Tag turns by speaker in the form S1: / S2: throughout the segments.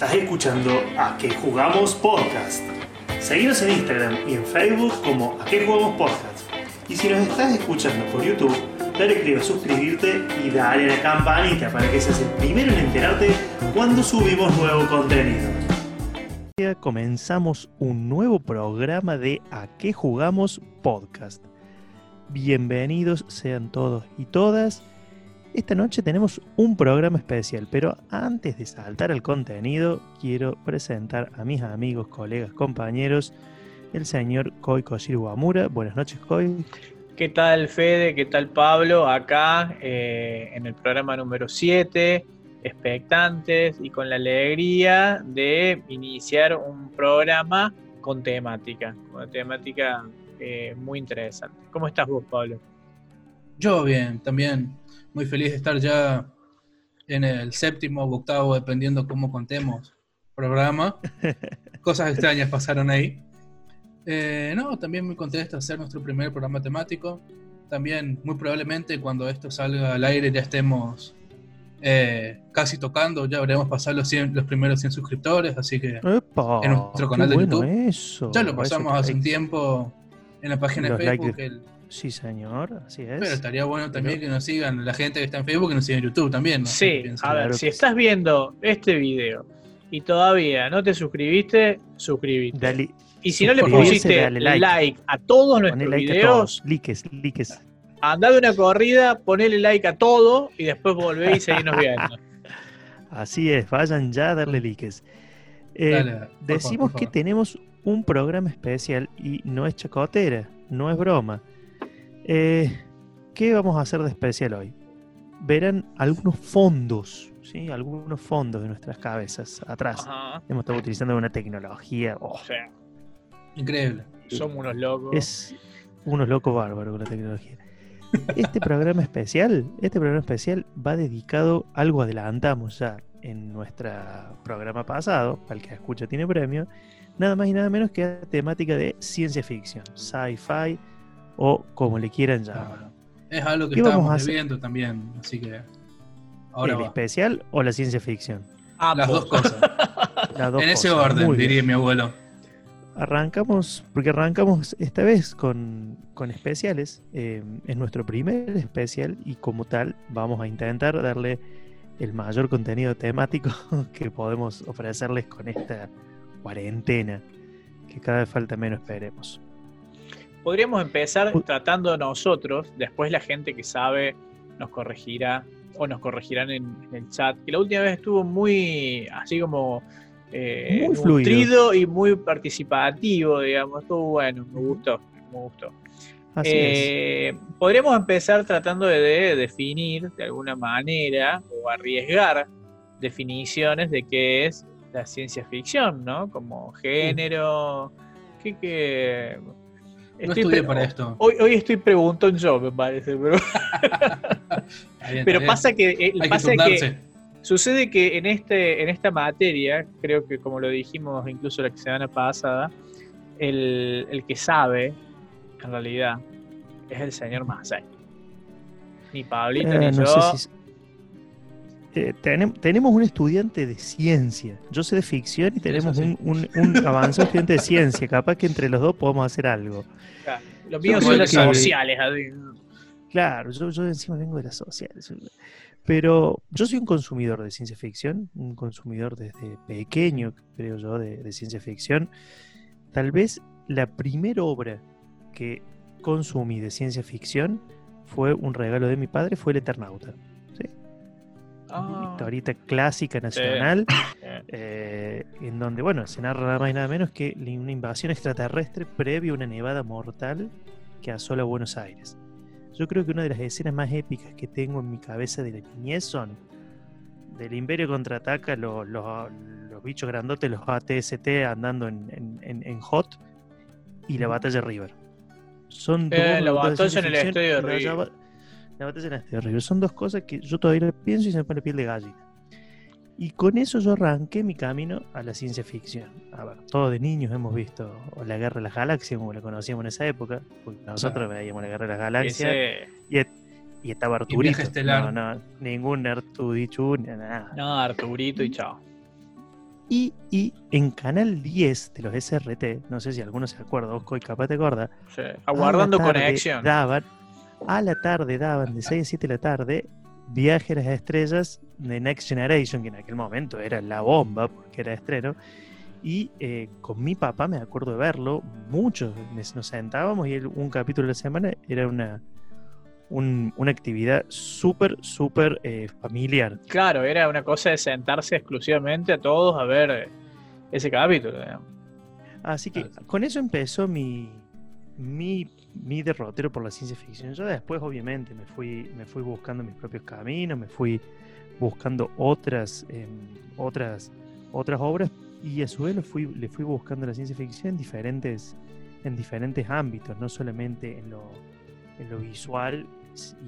S1: Estás escuchando A qué jugamos podcast. Seguinos en Instagram y en Facebook como A qué jugamos podcast. Y si nos estás escuchando por YouTube, dale clic a suscribirte y dale a la campanita para que seas el primero en enterarte cuando subimos nuevo contenido. Comenzamos un nuevo programa de A qué jugamos podcast. Bienvenidos sean todos y todas. Esta noche tenemos un programa especial, pero antes de saltar al contenido, quiero presentar a mis amigos, colegas, compañeros, el señor Koi Koshiro Wamura. Buenas noches, Koi.
S2: ¿Qué tal, Fede? ¿Qué tal, Pablo? Acá eh, en el programa número 7, expectantes y con la alegría de iniciar un programa con temática, con una temática eh, muy interesante. ¿Cómo estás vos, Pablo?
S3: Yo bien, también muy feliz de estar ya en el séptimo o octavo, dependiendo cómo contemos, programa. Cosas extrañas pasaron ahí. Eh, no, también muy contento de hacer nuestro primer programa temático. También, muy probablemente, cuando esto salga al aire ya estemos eh, casi tocando, ya habremos pasado los, los primeros 100 suscriptores, así que en nuestro canal de YouTube. ya lo pasamos hace un tiempo en la página de Facebook.
S1: Sí, señor, así es.
S3: Pero estaría bueno también que nos sigan la gente que está en Facebook, que nos siga en YouTube también. ¿no?
S2: Sí, a ver, si estás viendo este video y todavía no te suscribiste, suscríbete. y si no le pusiste like. a todos nuestros videos,
S1: likes, likes.
S2: Anda de una corrida, ponele like a todo y después volvé y seguirnos viendo.
S1: Así es, vayan ya a darle likes. Eh, decimos que tenemos un programa especial y no es chacotera, no es broma. Eh, ¿Qué vamos a hacer de especial hoy? Verán algunos fondos, ¿sí? Algunos fondos de nuestras cabezas atrás. Hemos estado utilizando una tecnología. Oh.
S3: Increíble.
S2: Somos unos locos.
S1: Es unos locos bárbaros con la tecnología. Este programa especial, este programa especial va dedicado, algo adelantamos ya en nuestro programa pasado, para el que escucha tiene premio, nada más y nada menos que la temática de ciencia ficción, sci-fi, o como le quieran llamar.
S3: Es algo que estamos viendo también, así que.
S1: Ahora ¿El especial o la ciencia ficción?
S3: Las dos cosas. en ese orden, diría mi abuelo.
S1: Arrancamos, porque arrancamos esta vez con, especiales. Eh, es nuestro primer especial y como tal vamos a intentar darle el mayor contenido temático que podemos ofrecerles con esta cuarentena, que cada vez falta menos, esperemos.
S2: Podríamos empezar tratando nosotros, después la gente que sabe nos corregirá o nos corregirán en, el chat, que la última vez estuvo muy así como eh, muy fluido y muy participativo, digamos, estuvo bueno, me gustó, me gustó. Eh, podríamos empezar tratando de, definir de alguna manera o arriesgar definiciones de qué es la ciencia ficción, ¿no? Como género, ¿qué, qué,
S3: no estudié para esto.
S2: Hoy, hoy estoy preguntando yo, me parece, pero. pero pasa que, eh, pasa que, sucede que en este, en esta materia, creo que como lo dijimos incluso la semana pasada, el, el que sabe, en realidad, es el señor Masai. Ni Pablito, ni eh, yo.
S1: Eh, tenemos un estudiante de ciencia. Yo sé de ficción y tenemos un, un, un avanzado estudiante de ciencia. Capaz que entre los dos podemos hacer algo.
S2: Los míos son las sociales.
S1: Claro, yo, yo encima vengo de las sociales. Pero yo soy un consumidor de ciencia ficción, un consumidor desde pequeño, creo yo, de, ciencia ficción. Tal vez la primera obra que consumí de ciencia ficción fue un regalo de mi padre, fue El Eternauta. Ah. historieta clásica nacional, eh, en donde, bueno, se narra nada más y nada menos que una invasión extraterrestre previa a una nevada mortal que asola Buenos Aires. Yo creo que una de las escenas más épicas que tengo en mi cabeza de la niñez son del Imperio contraataca los, los, bichos grandotes, los ATST andando en, en, Hot y la batalla River.
S2: Son eh, la batalla en el estadio de River
S1: la batalla este Son dos cosas que yo todavía pienso y se me pone piel de gallina. Y con eso yo arranqué mi camino a la ciencia ficción. A ver, todos de niños hemos visto La Guerra de las Galaxias, como la conocíamos en esa época, porque nosotros veíamos La Guerra de las Galaxias. Y, estaba Arturito. No, no, ningún Arturito, nada.
S2: No, Arturito y chao.
S1: Y, y en Canal 10 de los SRT, no sé si alguno se acuerda, Osco y capaz te acuerda,
S2: Sí, Aguardando conexión.
S1: Daban, a la tarde daban de 6 a 7 de la tarde Viaje a las Estrellas de Next Generation, que en aquel momento era la bomba porque era estreno. Y eh, con mi papá me acuerdo de verlo, muchos nos sentábamos y un capítulo a la semana era una, un- una actividad súper, súper eh, familiar.
S2: Claro, era una cosa de sentarse exclusivamente a todos a ver eh, ese capítulo. digamos.
S1: Así que
S3: Claro.
S1: con eso empezó mi, mi, mi derrotero por la ciencia ficción. Yo después, obviamente, me fui, me fui buscando mis propios caminos, me fui buscando otras, em, otras, otras obras y a su vez le fui, le fui buscando la ciencia ficción en diferentes, en diferentes ámbitos, no solamente en lo, en lo visual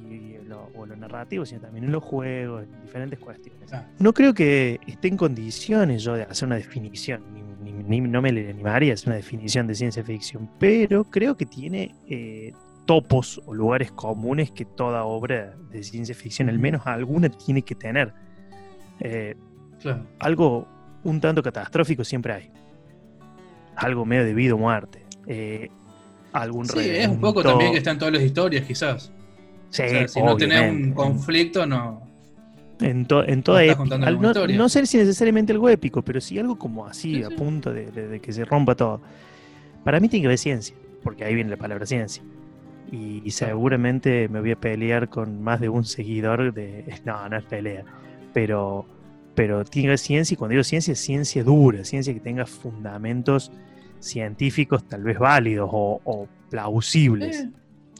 S1: y, en lo, o lo narrativo, sino también en los juegos, en diferentes cuestiones.
S3: Ah.
S1: No creo que esté en condiciones yo de hacer una definición, ni, ni- no me le animaría hacer una definición de ciencia ficción, pero creo que tiene eh, topos o lugares comunes que toda obra de ciencia ficción, al menos alguna, tiene que tener. Eh,
S3: Claro.
S1: algo un tanto catastrófico siempre hay. Algo medio de vida o muerte. Eh, algún
S3: Sí, es un poco también que está en todas las historias, quizás.
S1: Sí,
S3: O sea, si no tenés un conflicto, no.
S1: En, to- en toda épica. no,
S3: historia.
S1: no sé si necesariamente algo épico, pero sí algo como así,
S3: Sí,
S1: a
S3: sí.
S1: punto de, de- de que se rompa todo. Para mí tiene que haber ciencia, porque ahí viene la palabra ciencia. Y, y seguramente me voy a pelear con más de un seguidor de. No, no es pelea. Pero, pero tiene que haber ciencia, y cuando digo ciencia, es ciencia dura, ciencia que tenga fundamentos científicos tal vez válidos o, o plausibles.
S3: Eh,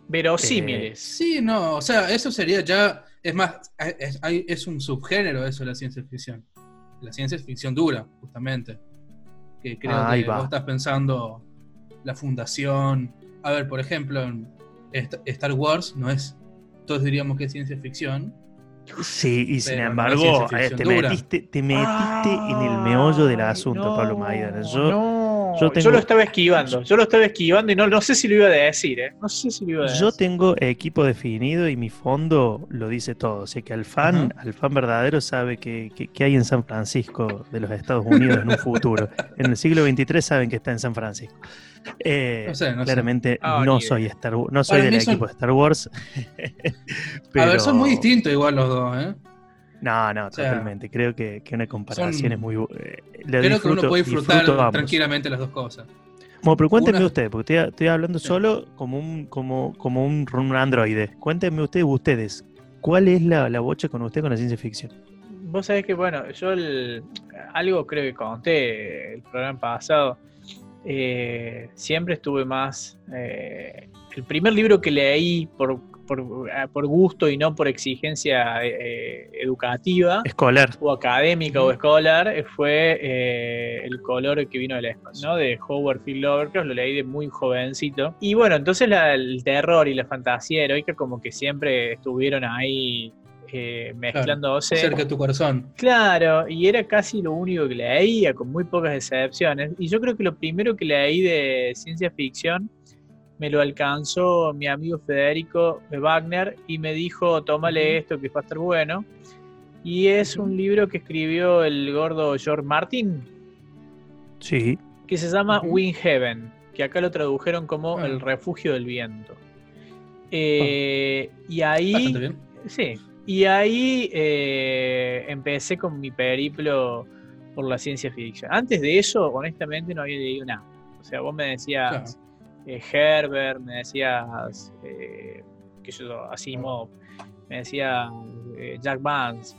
S2: Verosímiles.
S3: sí, no, o sea, eso sería ya. Es más, es, hay- es un subgénero eso, la ciencia ficción. La ciencia ficción dura, justamente. Que creo
S1: Ahí
S3: que
S1: va.
S3: vos estás pensando la fundación. A ver, por ejemplo, en Star Wars no es. Todos diríamos que es ciencia ficción.
S1: Sí, y sin
S3: no
S1: embargo, eh, te, metiste, te metiste en el meollo del asunto,
S2: Ay,
S1: Pablo
S2: no,
S1: Maidana. Yo,
S2: no,
S1: yo
S2: lo estaba esquivando, yo lo estaba esquivando y no, no sé si lo iba a decir, ¿eh? No sé si lo iba a decir.
S1: yo tengo equipo definido y mi fondo lo dice todo. O sea que al fan, al fan verdadero sabe que, que- que hay en San Francisco de los Estados Unidos en un futuro. En el siglo XXIII saben que está en San Francisco. Eh,
S3: No sé, no sé.
S1: claramente
S2: Ah,
S1: no
S2: ni
S1: soy. Star no soy del
S3: son-
S1: equipo de Star Wars.
S3: A ver, son muy distintos igual los dos, ¿eh?
S1: No, no,
S3: sea,
S1: totalmente. Creo que, que una comparación
S3: son-
S1: es muy. eh, la
S3: Creo que uno puede disfrutar tranquilamente las dos cosas.
S1: Bueno, pero cuéntenme
S3: Una-
S1: ustedes, porque estoy, estoy hablando solo como un, como, como un, un androide. Cuéntenme ustedes, ustedes, ¿cuál es la, la bocha con usted con la ciencia ficción?
S2: Vos sabés que, bueno, yo el- algo creo que conté el programa pasado. eh, siempre estuve más. eh, el primer libro que leí por, por, eh, por gusto y no por exigencia eh, educativa
S1: Escolar.
S2: o académica o escolar eh, fue eh, El color que vino del espacio, ¿no? De Howard Phil Lovecraft, lo leí de muy jovencito. Y bueno, entonces la- el terror y la fantasía heroica como que siempre estuvieron ahí eh, mezclándose.
S3: Cerca de tu corazón.
S2: Claro, y era casi lo único que leía, con muy pocas excepciones. Y yo creo que lo primero que leí de ciencia ficción me lo alcanzó mi amigo Federico Wagner y me dijo, tómale esto que va a estar bueno. Y es un libro que escribió el gordo George Martin,
S1: Sí.
S2: que se llama
S3: Ujú.
S2: Wind Heaven, que acá lo tradujeron como
S3: Ah.
S2: El refugio del viento. Eh, y ahí...
S3: Bien.
S2: Sí, y ahí eh, empecé con mi periplo por la ciencia ficción. Antes de eso, honestamente, no había leído nada. O sea, vos me decías eh, Herbert, me decías, eh, qué sé yo, Asimov, me decía eh, Jack Vance.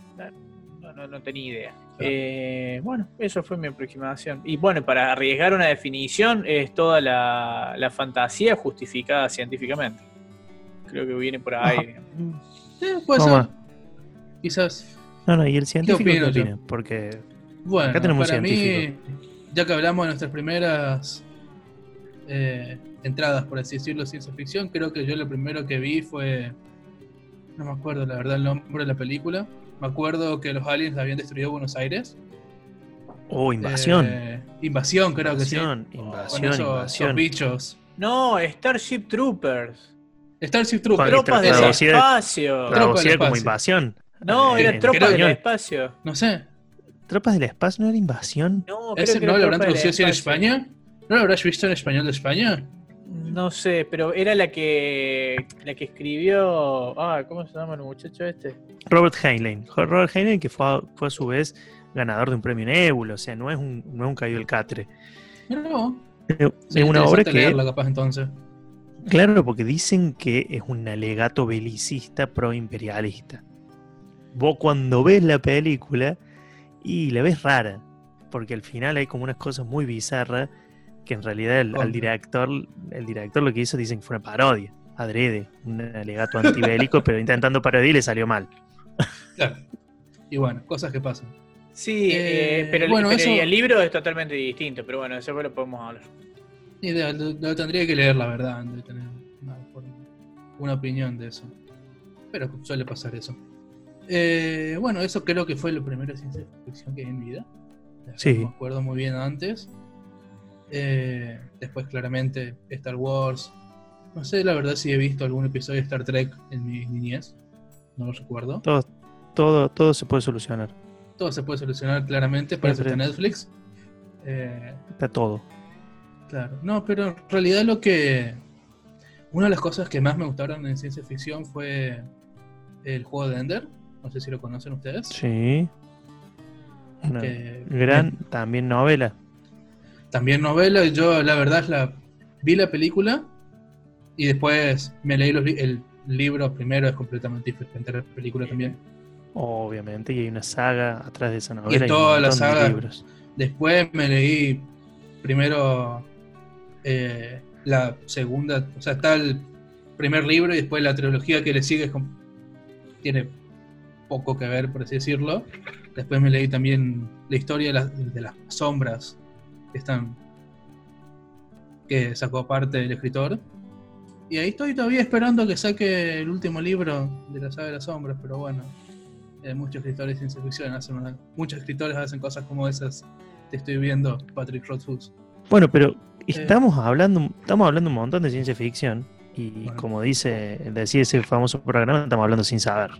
S2: No, no, no tenía idea. Eh, bueno, eso fue mi aproximación. Y bueno, para arriesgar una definición, es toda la, la fantasía justificada científicamente. Creo que viene por ahí.
S3: Sí, puede ser. Quizás.
S1: No, no, y el científico qué
S3: opino
S1: opina? Porque
S3: Bueno,
S1: Acá tenemos un
S3: para mí,
S1: científico.
S3: ya que hablamos de nuestras primeras eh, entradas, por así decirlo, ciencia ficción, creo que yo lo primero que vi fue. No me acuerdo la verdad el nombre de la película. Me acuerdo que los aliens habían destruido Buenos Aires.
S1: Oh, invasión.
S3: Eh, invasión, creo
S1: invasión,
S3: que sí. Con
S1: invasión,
S3: esos, esos
S1: invasión.
S3: bichos.
S2: No, Starship Troopers.
S3: Starship Troopers.
S2: Tropas del espacio.
S3: Tropa del
S1: como
S3: espacio.
S1: invasión.
S2: No,
S1: Eh,
S2: era Tropas del espacio.
S3: No sé.
S1: tropas del espacio no era invasión.
S2: No,
S3: ¿Ese
S2: creo que
S3: no lo habrán traducido así en. España? ¿No lo habrás visto en español de España?
S2: No sé, pero era la que la que escribió. Ah, ¿cómo se llama el muchacho este?
S1: Robert Heinlein. Robert Heinlein que fue a, fue a su vez ganador de un premio Nebula, o sea, no es un, no es un caído del catre.
S3: No.
S1: Es una obra que,
S3: leerla capaz entonces.
S1: claro, porque dicen que es un alegato belicista pro-imperialista. Vos cuando ves la película y la ves rara, porque al final hay como unas cosas muy bizarras que en realidad el, al director, el director lo que hizo dicen que fue una parodia, adrede, un alegato antibélico, pero intentando parodiar y le salió mal.
S3: Claro. Y bueno, cosas que pasan.
S2: Sí,
S3: Eh,
S2: eh, pero, el-
S3: bueno,
S2: pero
S3: eso-
S2: el libro es totalmente distinto, pero bueno, eso después lo podemos hablar.
S3: Ni idea, lo, lo tendría que leer, la verdad, antes de tener una, una opinión de eso. Pero suele pasar eso. Eh, bueno, eso creo que fue lo primero de ciencia ficción que vi en vida.
S1: Sí.
S3: No me acuerdo muy bien antes. Eh, después, claramente, Star Wars. No sé, la verdad, si he visto algún episodio de Star Trek en mi niñez. No lo recuerdo.
S1: Todo, todo, todo se puede solucionar.
S3: Todo se puede solucionar claramente. Para eso está. Netflix. Eh,
S1: Está todo.
S3: Claro, no, pero en realidad lo que. Una de las cosas que más me gustaron en ciencia ficción fue el juego de Ender. No sé si lo conocen ustedes.
S1: Sí.
S3: Que-
S1: gran también novela.
S3: También novela. Yo, la verdad, la, vi la película y después me leí los el libro primero. Es completamente diferente a la película también.
S1: Obviamente, y hay una saga atrás de esa novela. y
S3: toda la
S1: de
S3: saga-
S1: libros.
S3: Después me leí primero eh, la segunda, o sea, está el primer libro y después la trilogía que le sigue es tiene poco que ver, por así decirlo. Después me leí también la historia de las, de las sombras que están que sacó aparte del escritor. Y ahí estoy todavía esperando que saque el último libro de la saga de las sombras, pero bueno, eh, muchos escritores de ciencia ficción hacen una- muchos escritores hacen cosas como esas. Te estoy viendo, Patrick Rothfuss.
S1: Bueno, pero estamos hablando, estamos hablando un montón de ciencia ficción. Y
S3: Bueno.
S1: como dice, decía ese famoso programa, estamos hablando sin saber.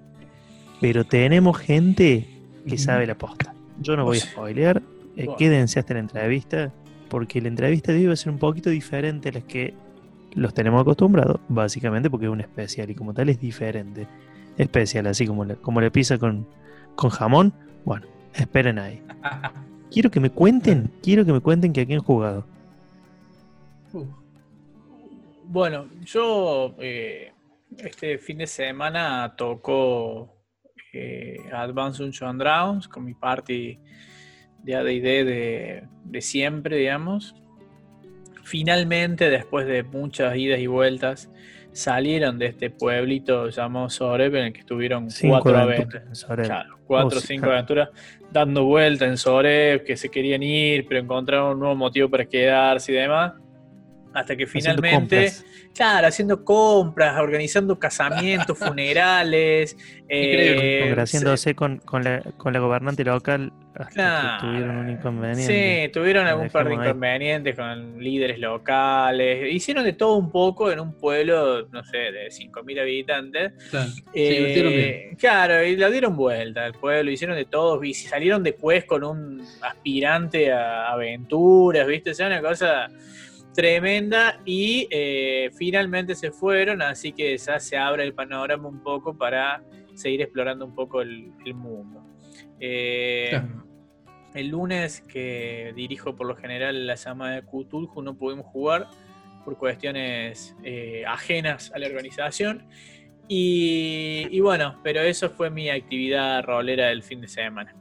S1: Pero tenemos gente que sabe la posta. Yo no voy a spoilear. Eh, quédense hasta la entrevista. Porque la entrevista de hoy va a ser un poquito diferente a las que los tenemos acostumbrados. Básicamente porque es un especial y como tal es diferente. Especial, así como la, como la pizza con, con jamón. Bueno, esperen ahí. Quiero que me cuenten, quiero que me cuenten que aquí han jugado.
S3: Uf,
S2: Bueno, yo eh, este fin de semana tocó eh, Advance Dungeons Dragons con mi party de AD&D de, de siempre, digamos. Finalmente, después de muchas idas y vueltas, salieron de este pueblito llamado Soreb en el que estuvieron
S1: Cinco
S2: cuatro
S1: aventuras
S2: Claro, cuatro o
S1: Oh,
S2: cinco aventuras dando vuelta en Soreb, que se querían ir, pero encontraron un nuevo motivo para quedarse y demás. Hasta que
S1: haciendo
S2: finalmente,
S1: compras.
S2: claro, haciendo compras, organizando casamientos, funerales.
S3: Increíble,
S2: eh,
S1: congraciándose con, con, la, con la gobernante local hasta
S2: Claro.
S1: que tuvieron un inconveniente.
S2: Sí, tuvieron algún par de
S1: ahí.
S2: inconvenientes con líderes locales. Hicieron de todo un poco en un pueblo, no sé, de 5.000 habitantes.
S3: claro.
S2: Eh. Claro, y la dieron vuelta al pueblo, hicieron de todo, y salieron después con un aspirante a aventuras, ¿viste? O sea, una cosa tremenda, y eh, finalmente se fueron, así que ya se abre el panorama un poco para seguir explorando un poco el, el mundo. Eh,
S3: Claro.
S2: El lunes, que dirijo por lo general la llamada de Cthulhu, no pudimos jugar por cuestiones eh, ajenas a la organización. Y, y bueno, pero eso fue mi actividad rolera del fin de semana.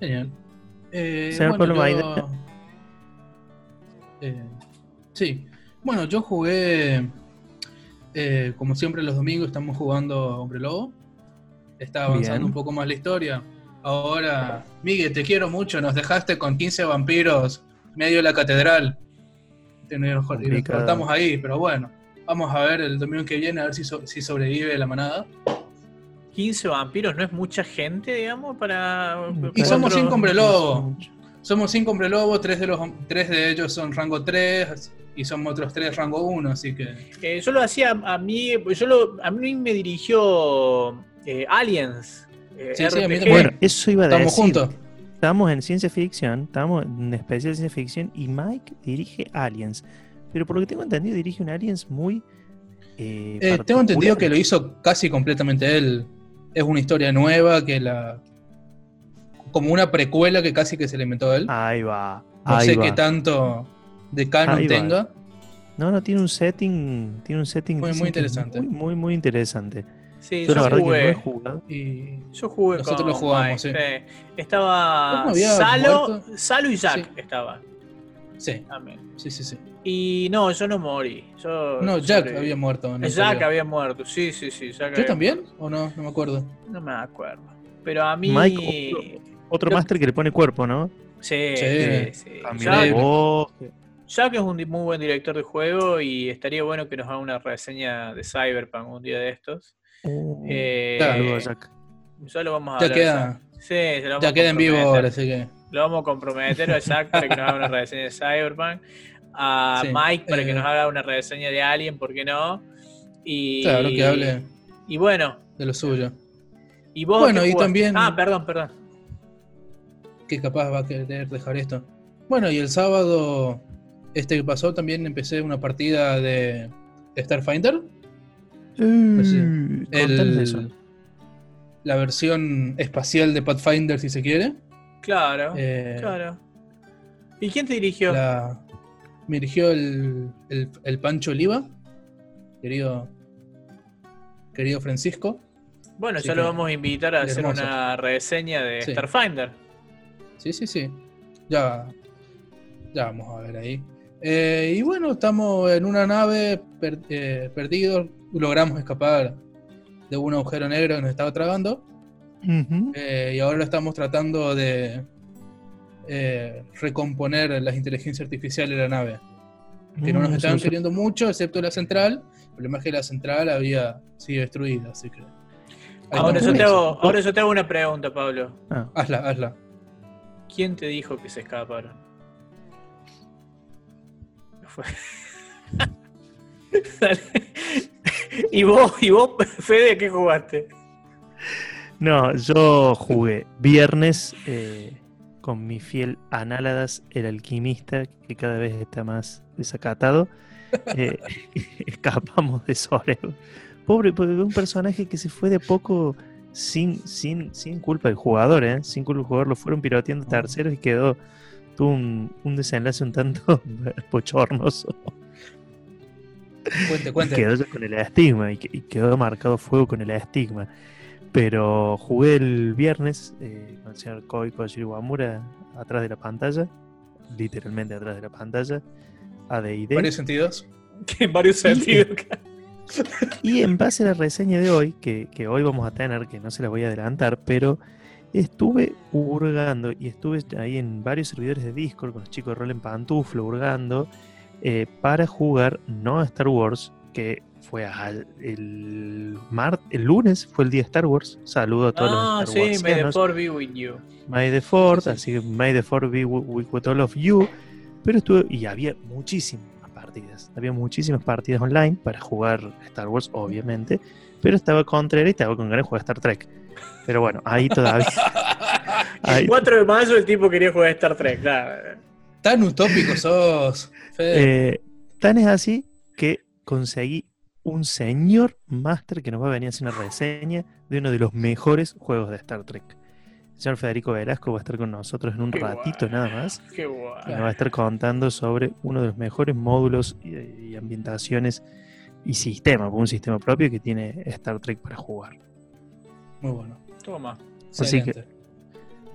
S3: Genial. Eh,
S1: Señor
S3: bueno, yo- Eh, sí. Bueno, yo jugué. eh, como siempre, los domingos estamos jugando Hombre Lobo. Está avanzando
S1: Bien.
S3: un poco más la historia. Ahora, Miguel, te quiero mucho. Nos dejaste con 15 vampiros medio de la catedral. Y nos, cortamos ahí, pero bueno. Vamos a ver el domingo que viene a ver si, so- si sobrevive la manada.
S2: 15 vampiros no es mucha gente, digamos, para.
S3: Y somos
S2: cuatro-
S3: cinco hombre lobo. Somos cinco hombre lobo, tres de, los, tres de ellos son rango 3 y somos otros tres rango 1, así que...
S2: Eh, yo lo hacía a mí, yo lo, a mí me dirigió eh, Aliens. eh,
S3: Sí, sí, a mí
S2: RPG.
S3: también.
S1: Bueno, eso iba a
S3: Estamos
S1: decir.
S3: juntos.
S1: Estamos en ciencia ficción, estamos en de ciencia ficción y Mike dirige Aliens. Pero por lo que tengo entendido, dirige un Aliens muy.
S3: eh, eh, tengo entendido que lo hizo casi completamente él. Es una historia nueva que la. Como una precuela que casi que se le inventó él.
S1: Ahí va.
S3: No sé qué tanto de canon tenga.
S1: No, no, tiene un setting. Tiene un setting
S3: muy, muy interesante.
S1: Muy, muy, interesante.
S2: Sí, yo, yo jugué.
S3: Y
S2: yo jugué
S3: Nosotros lo jugamos, sí.
S2: Estaba Salo, Salo y Jack estaba.
S3: Sí. Sí, sí, sí.
S2: Y no, yo no morí. Yo
S3: no, Jack había muerto.
S2: Jack había muerto, sí, sí, sí.
S3: ¿Yo también? ¿O no? No me acuerdo.
S2: No me acuerdo. Pero a mí.
S1: Mike, otro, máster que le pone cuerpo, ¿no?
S2: Sí, sí. sí. Jack, Jack, es un muy buen director de juego y estaría bueno que nos haga una reseña de Cyberpunk un día de estos.
S1: Uh, eh, claro,
S2: Jack. Ya lo vamos a
S3: ya Queda, sí,
S2: ya
S3: queda en vivo ahora, así que.
S2: Lo vamos a comprometer a Jack para que nos haga una reseña de Cyberpunk. A Mike para que nos eh. haga una reseña de Alien, ¿por qué no? Y,
S3: claro, que hable.
S2: Y bueno.
S3: De lo suyo.
S2: Y vos.
S3: Bueno, y también.
S2: Ah, perdón, perdón.
S3: Que capaz va a querer dejar esto. Bueno, y el sábado, este que pasó, también empecé una partida de Starfinder.
S1: El,
S3: la versión espacial de Pathfinder, si se quiere.
S2: Claro, eh, claro. ¿Y quién te dirigió?
S3: me dirigió el, el, Pancho Oliva, querido, querido Francisco.
S2: Bueno, ya lo vamos a invitar a hacer una reseña de Starfinder.
S3: Sí, sí, sí. Ya, ya vamos a ver ahí. Eh, y bueno, estamos en una nave eh, perdidos. Logramos escapar de un agujero negro que nos estaba tragando. Eh, y ahora estamos tratando de recomponer las inteligencias artificiales de la nave. Que no nos mm, estaban queriendo mucho, excepto la central. El problema es que la central había sido destruida, así que.
S2: Ahora yo, te hago, ahora yo te hago una pregunta, Pablo.
S3: Ah. Hazla, hazla.
S2: ¿Quién te dijo que se escaparon? ¿Y vos, y vos, Fede, qué jugaste?
S1: No, yo jugué viernes eh, con mi fiel Análadas, el alquimista, que cada vez está más desacatado. Eh, escapamos de Sorel. Pobre, porque un personaje que se fue de poco sin, sin, sin culpa del jugador, ¿eh? Sin culpa del jugador, lo fueron piroteando terceros y quedó tuvo un, desenlace un tanto pochornoso.
S3: Cuente, cuente.
S1: Quedó con el estigma y, quedó marcado fuego con el estigma. Pero jugué el viernes eh, con el señor Koiko Shiriwamura atrás de la pantalla, literalmente atrás de la pantalla, ADID.
S3: ¿En varios sentidos?
S2: en varios sentidos.
S1: Y, en base a la reseña de hoy, que, que hoy vamos a tener, que no se la voy a adelantar, pero estuve hurgando y estuve ahí en varios servidores de Discord con los chicos de rol en pantuflo hurgando eh, para jugar no a Star Wars, que fue el, el lunes, fue el día de Star Wars. Saludo a todos
S2: ah,
S1: los Star
S2: sí, May the Fourth be with you.
S1: May the Fourth, así que May the Fourth be with, all of you. Pero estuve, y había muchísimas partidas, había muchísimas partidas online para jugar Star Wars, obviamente, pero estaba contra y estaba con ganas de jugar Star Trek. Pero bueno, ahí todavía.
S2: El 4 de mayo el tipo quería jugar Star Trek, claro.
S3: Tan utópico sos.
S1: Eh, tan es así que conseguí un señor máster que nos va a venir a hacer una reseña de uno de los mejores juegos de Star Trek. El señor Federico Velasco va a estar con nosotros en un ratito nada más.
S2: Qué
S1: y nos va a estar contando sobre uno de los mejores módulos y, ambientaciones y sistemas, un sistema propio que tiene Star Trek para jugar.
S3: Muy bueno.
S2: Toma.
S1: Así que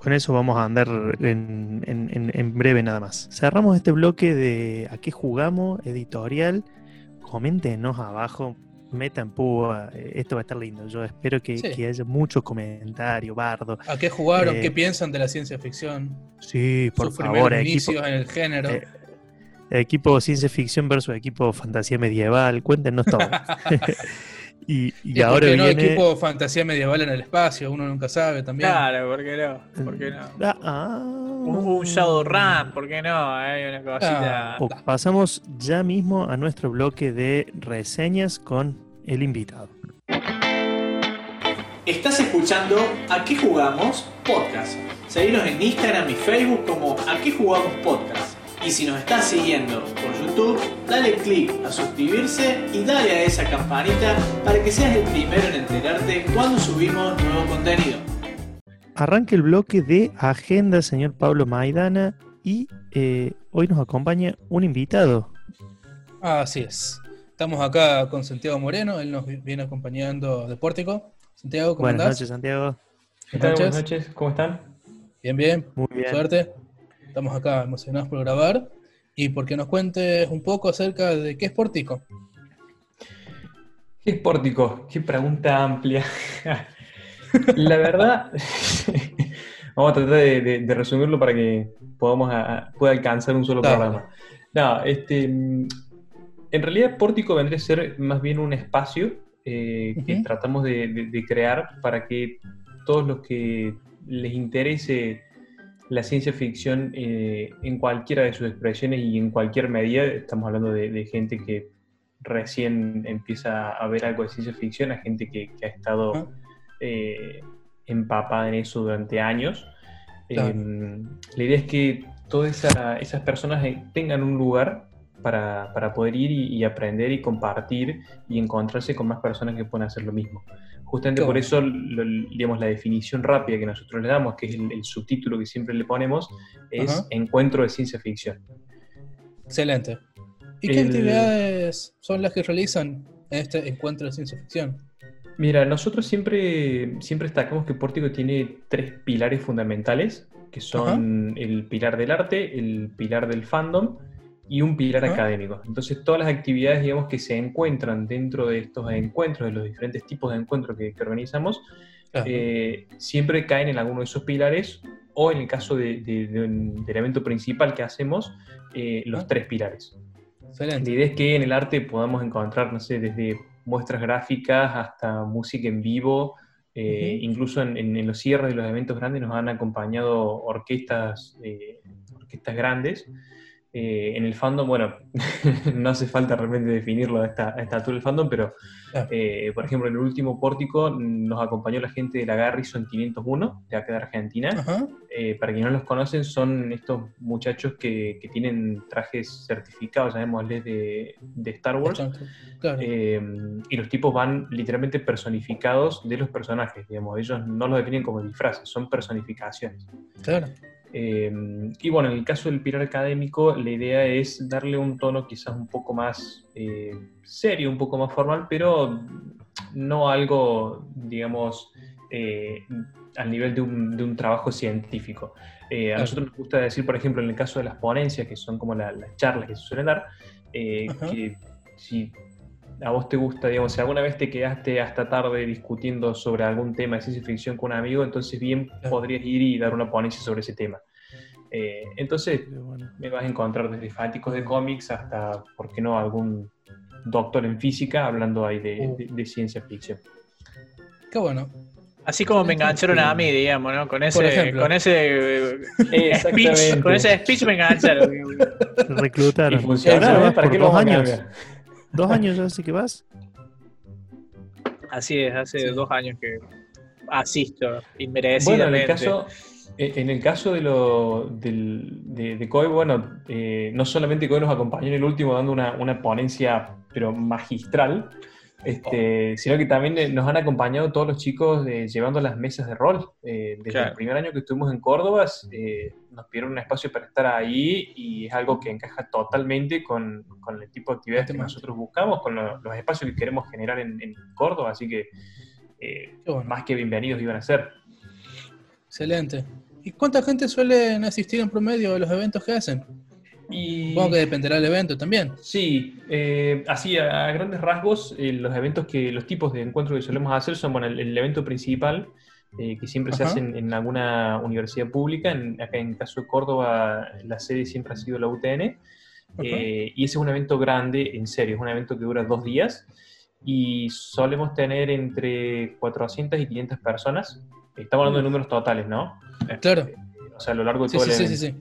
S1: con eso vamos a andar en, breve nada más. Cerramos este bloque de a qué jugamos, editorial. Coméntenos abajo, metan púa, eh, esto va a estar lindo. Yo espero que, haya muchos comentarios, bardo.
S3: ¿A qué jugaron? ¿Qué eh, piensan de la ciencia ficción?
S1: Sí, por favor.
S3: Inicios en el género. Eh,
S1: equipo ciencia ficción versus equipo fantasía medieval. Cuéntenos todo. Y, y ahora
S3: no
S1: viene...
S3: equipo fantasía medieval en el espacio, uno nunca sabe también.
S2: Claro, ¿por qué no? ¿Por qué no?
S1: Ah, ah.
S2: un, Shadowrun, ¿por qué no? Hay una cosita.
S1: Ah, pasamos ya mismo a nuestro bloque de reseñas con el invitado.
S2: Estás escuchando ¿A qué jugamos? Podcast. Seguinos en Instagram y Facebook como ¿A qué jugamos? Podcast. Y si nos estás siguiendo por YouTube, dale click a suscribirse y dale a esa campanita para que seas el primero en enterarte cuando subimos nuevo contenido.
S1: Arranque el bloque de agenda, señor Pablo Maidana, y eh, hoy nos acompaña un invitado.
S3: Así es. Estamos acá con Santiago Moreno, él nos viene acompañando de Pórtico. Santiago, ¿cómo
S1: Buenas
S3: andás?
S1: noches, Santiago.
S4: ¿Qué tal? Buenas noches, ¿cómo están?
S3: Bien, bien.
S1: Muy bien.
S3: Suerte. Estamos acá emocionados por grabar. Y porque nos cuentes un poco acerca de qué es Pórtico.
S4: ¿Qué es pórtico? Qué pregunta amplia. La verdad, vamos a tratar de, de- de resumirlo para que podamos a- pueda alcanzar un solo programa. No, este, en realidad Pórtico vendría a ser más bien un espacio eh, que tratamos de crear para que todos los que les interese la ciencia ficción eh, en cualquiera de sus expresiones y en cualquier medida, estamos hablando de, de gente que recién empieza a ver algo de ciencia ficción, a gente que, que ha estado eh, empapada en eso durante años.
S3: Claro.
S4: Eh, la idea es que todas esa- esas personas eh, tengan un lugar para, para poder ir y, y aprender y compartir y encontrarse con más personas que puedan hacer lo mismo. Justamente por eso, lo- digamos, la definición rápida que nosotros le damos, que es el, el subtítulo que siempre le ponemos, es
S3: Ajá.
S4: Encuentro de Ciencia Ficción.
S3: Excelente. ¿Y qué
S4: El-
S3: actividades son las que realizan en este encuentro de ciencia ficción?
S4: Mira, nosotros siempre, siempre destacamos que Pórtico tiene tres pilares fundamentales, que son el pilar del arte, el pilar del fandom y un pilar
S3: Ajá.
S4: académico. Entonces, todas las actividades, digamos, que se encuentran dentro de estos encuentros, de los diferentes tipos de encuentros que, que organizamos,
S3: Claro.
S4: eh, siempre caen en alguno de esos pilares o en el caso de- de- de un- del evento principal que hacemos, eh, los
S3: Ah.
S4: tres pilares. La
S3: Excelente.
S4: idea es que en el arte podamos encontrar, no sé, desde muestras gráficas hasta música en vivo, eh, incluso en, en- en los cierres de los eventos grandes nos han acompañado orquestas, eh, orquestas grandes. Eh, en el fandom, bueno, no hace falta realmente definirlo a esta, a esta altura del fandom, pero
S3: Claro.
S4: eh, por ejemplo, en el último pórtico nos acompañó la gente de la Garrison 501, de acá de Argentina. Eh, para quienes no los conocen, son estos muchachos que, que tienen trajes certificados, llamémosles, de, de Star Wars.
S3: Claro.
S4: Y los tipos van literalmente personificados de los personajes, digamos. Ellos no los definen como disfraces, son personificaciones.
S3: claro.
S4: Eh, y bueno, en el caso del pilar académico, la idea es darle un tono quizás un poco más eh, serio, un poco más formal, pero no algo, digamos, eh, al nivel de un, de un trabajo científico. Eh, a nosotros nos gusta decir, por ejemplo, en el caso de las ponencias, que son como la- las charlas que se suelen dar, eh, que si a vos te gusta, digamos, si alguna vez te quedaste hasta tarde discutiendo sobre algún tema de ciencia ficción con un amigo, entonces bien podrías ir y dar una ponencia sobre ese tema. Eh, entonces,
S1: bueno.
S4: me vas a encontrar desde fanáticos de cómics hasta, ¿por qué no?, algún doctor en física hablando ahí de,
S3: Uh.
S4: de- de ciencia ficción.
S3: Qué bueno.
S2: Así como me engancharon a mí, digamos, ¿no? Con ese, con ese eh, speech, con ese speech me engancharon.
S4: Y
S1: Reclutaron.
S4: funciona,
S1: Ya
S4: ¿eh? ¿Para
S1: por
S4: qué lo
S1: dos años. Dos años ya así que vas.
S2: Así es, hace
S3: Sí.
S2: dos años que asisto
S4: Bueno, en
S2: inmerecidamente.
S4: el caso, en el caso de, lo, del- de, de COE, bueno, eh, no solamente COE nos acompañó en el último dando una, una ponencia, pero magistral, este, sino que también eh, nos han acompañado todos los chicos eh, llevando las mesas de rol. Eh, desde
S2: Claro.
S4: el primer año que estuvimos en Córdoba, eh, nos pidieron un espacio para estar ahí y es algo que encaja totalmente con, con el tipo de actividades que nosotros buscamos, con lo- los espacios que queremos generar en, en Córdoba, así que eh,
S3: bueno.
S4: más que bienvenidos iban a ser.
S3: Excelente. ¿Y cuánta gente suele asistir en promedio a los eventos que hacen?
S4: Y...
S3: Supongo que dependerá del evento también.
S4: Sí, eh, así a, a grandes rasgos, eh, los eventos que, los tipos de encuentros que solemos hacer son, bueno, el, el evento principal, eh, que siempre se
S3: Ajá.
S4: hace en, en alguna universidad pública, en, acá en el caso de Córdoba, la sede siempre ha sido la UTN, eh, y ese es un evento grande, en serio, es un evento que dura dos días, y solemos tener entre 400 y 500 personas, estamos hablando de números totales, ¿no?
S3: Claro.
S4: O sea, a lo largo de
S3: Sí,
S4: todo
S3: sí,
S4: el
S3: sí, sí.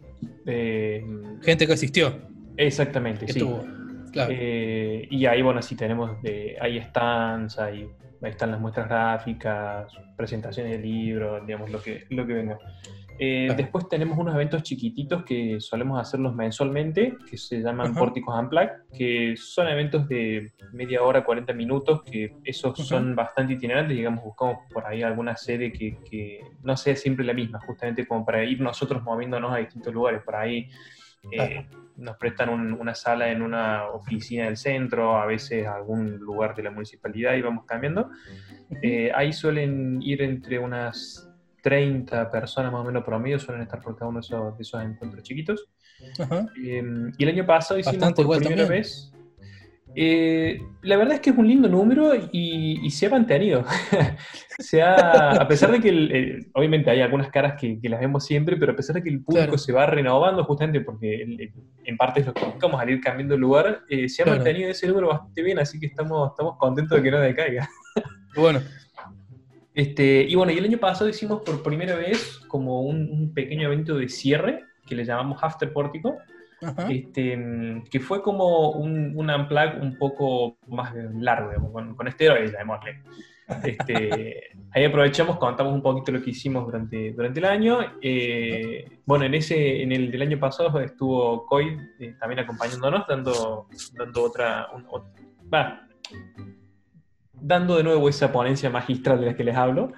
S4: Eh,
S3: Gente que asistió,
S4: exactamente,
S3: que
S4: sí.
S3: estuvo. Claro.
S4: Eh, y ahí, bueno, sí tenemos, de, hay stands, hay ahí están las muestras gráficas, presentaciones de libros, digamos, lo que, lo que venga. Eh, después tenemos unos eventos chiquititos que solemos hacerlos mensualmente, que se llaman
S3: Ajá.
S4: Pórticos Unplugged, que son eventos de media hora, 40 minutos, que esos
S3: Ajá.
S4: son bastante itinerantes, digamos, buscamos por ahí alguna sede que, que no sea siempre la misma, justamente como para ir nosotros moviéndonos a distintos lugares. Por ahí eh, nos prestan un- una sala en una oficina del centro, a veces algún lugar de la municipalidad y vamos cambiando. Eh, ahí suelen ir entre unas 30 personas más o menos promedio, suelen estar por cada uno de esos, de esos encuentros chiquitos.
S3: Ajá.
S4: Eh, y el año pasado hicimos
S3: Bastante
S4: por primera
S3: también.
S4: vez. eh, la verdad es que es un lindo número y, y se ha mantenido. se ha, a pesar de que, el- el- obviamente, hay algunas caras que, que las vemos siempre, pero a pesar de que el público
S3: Claro.
S4: se va renovando, justamente porque el- en parte es lo que buscamos al ir cambiando el lugar, eh, se ha
S3: Claro.
S4: mantenido ese número bastante bien, así que estamos, estamos contentos de que no decaiga.
S3: Bueno,
S4: Este, y bueno, y el año pasado hicimos por primera vez como un, un pequeño evento de cierre que le llamamos After Pórtico, este, que fue como un, un unplug un poco más largo, con, con esteroides, llamémosle. Este, ahí aprovechamos, contamos un poquito lo que hicimos durante, durante el año. Eh, bueno, en ese, en el del año pasado estuvo Coy eh, también acompañándonos, dando, dando otra, un- ot- va, dando de nuevo esa ponencia magistral de la que les hablo.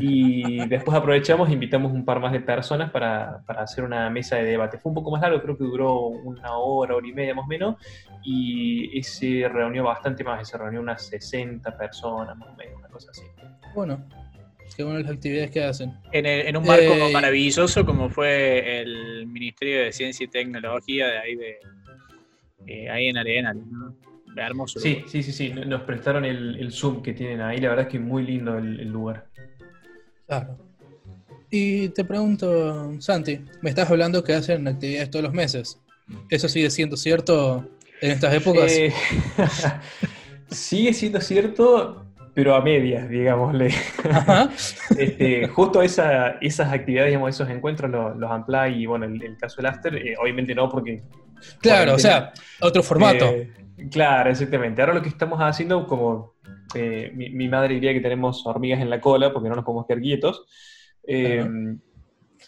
S4: Y después aprovechamos e invitamos un par más de personas para, para hacer una mesa de debate. Fue un poco más largo, creo que duró una hora, hora y media más o menos, y ese reunió bastante más, se reunió unas 60 personas más o menos, una cosa así.
S3: Bueno. Qué buenas las actividades que hacen.
S2: En, el- en un marco
S3: Eh,
S2: maravilloso como fue el Ministerio de Ciencia y Tecnología de ahí de eh, ahí en Arenal, ¿no? Hermoso.
S4: Sí,
S2: lugar.
S4: sí, sí, sí, nos prestaron el, el Zoom que tienen ahí, la verdad es que muy lindo el, el lugar.
S3: Claro. Y te pregunto, Santi, me estás hablando que hacen actividades todos los meses. ¿Eso sigue siendo cierto en estas épocas?
S4: Eh, sigue siendo cierto, pero a medias, digámosle.
S3: Ajá.
S4: Este, justo esa- esas actividades, digamos, esos encuentros, los, los Unplug y bueno, el, el caso del After, eh, obviamente no, porque.
S3: Claro, o sea, otro formato.
S4: Eh, claro, exactamente. Ahora lo que estamos haciendo, como eh, mi, mi madre diría que tenemos hormigas en la cola porque no nos podemos quedar quietos. eh.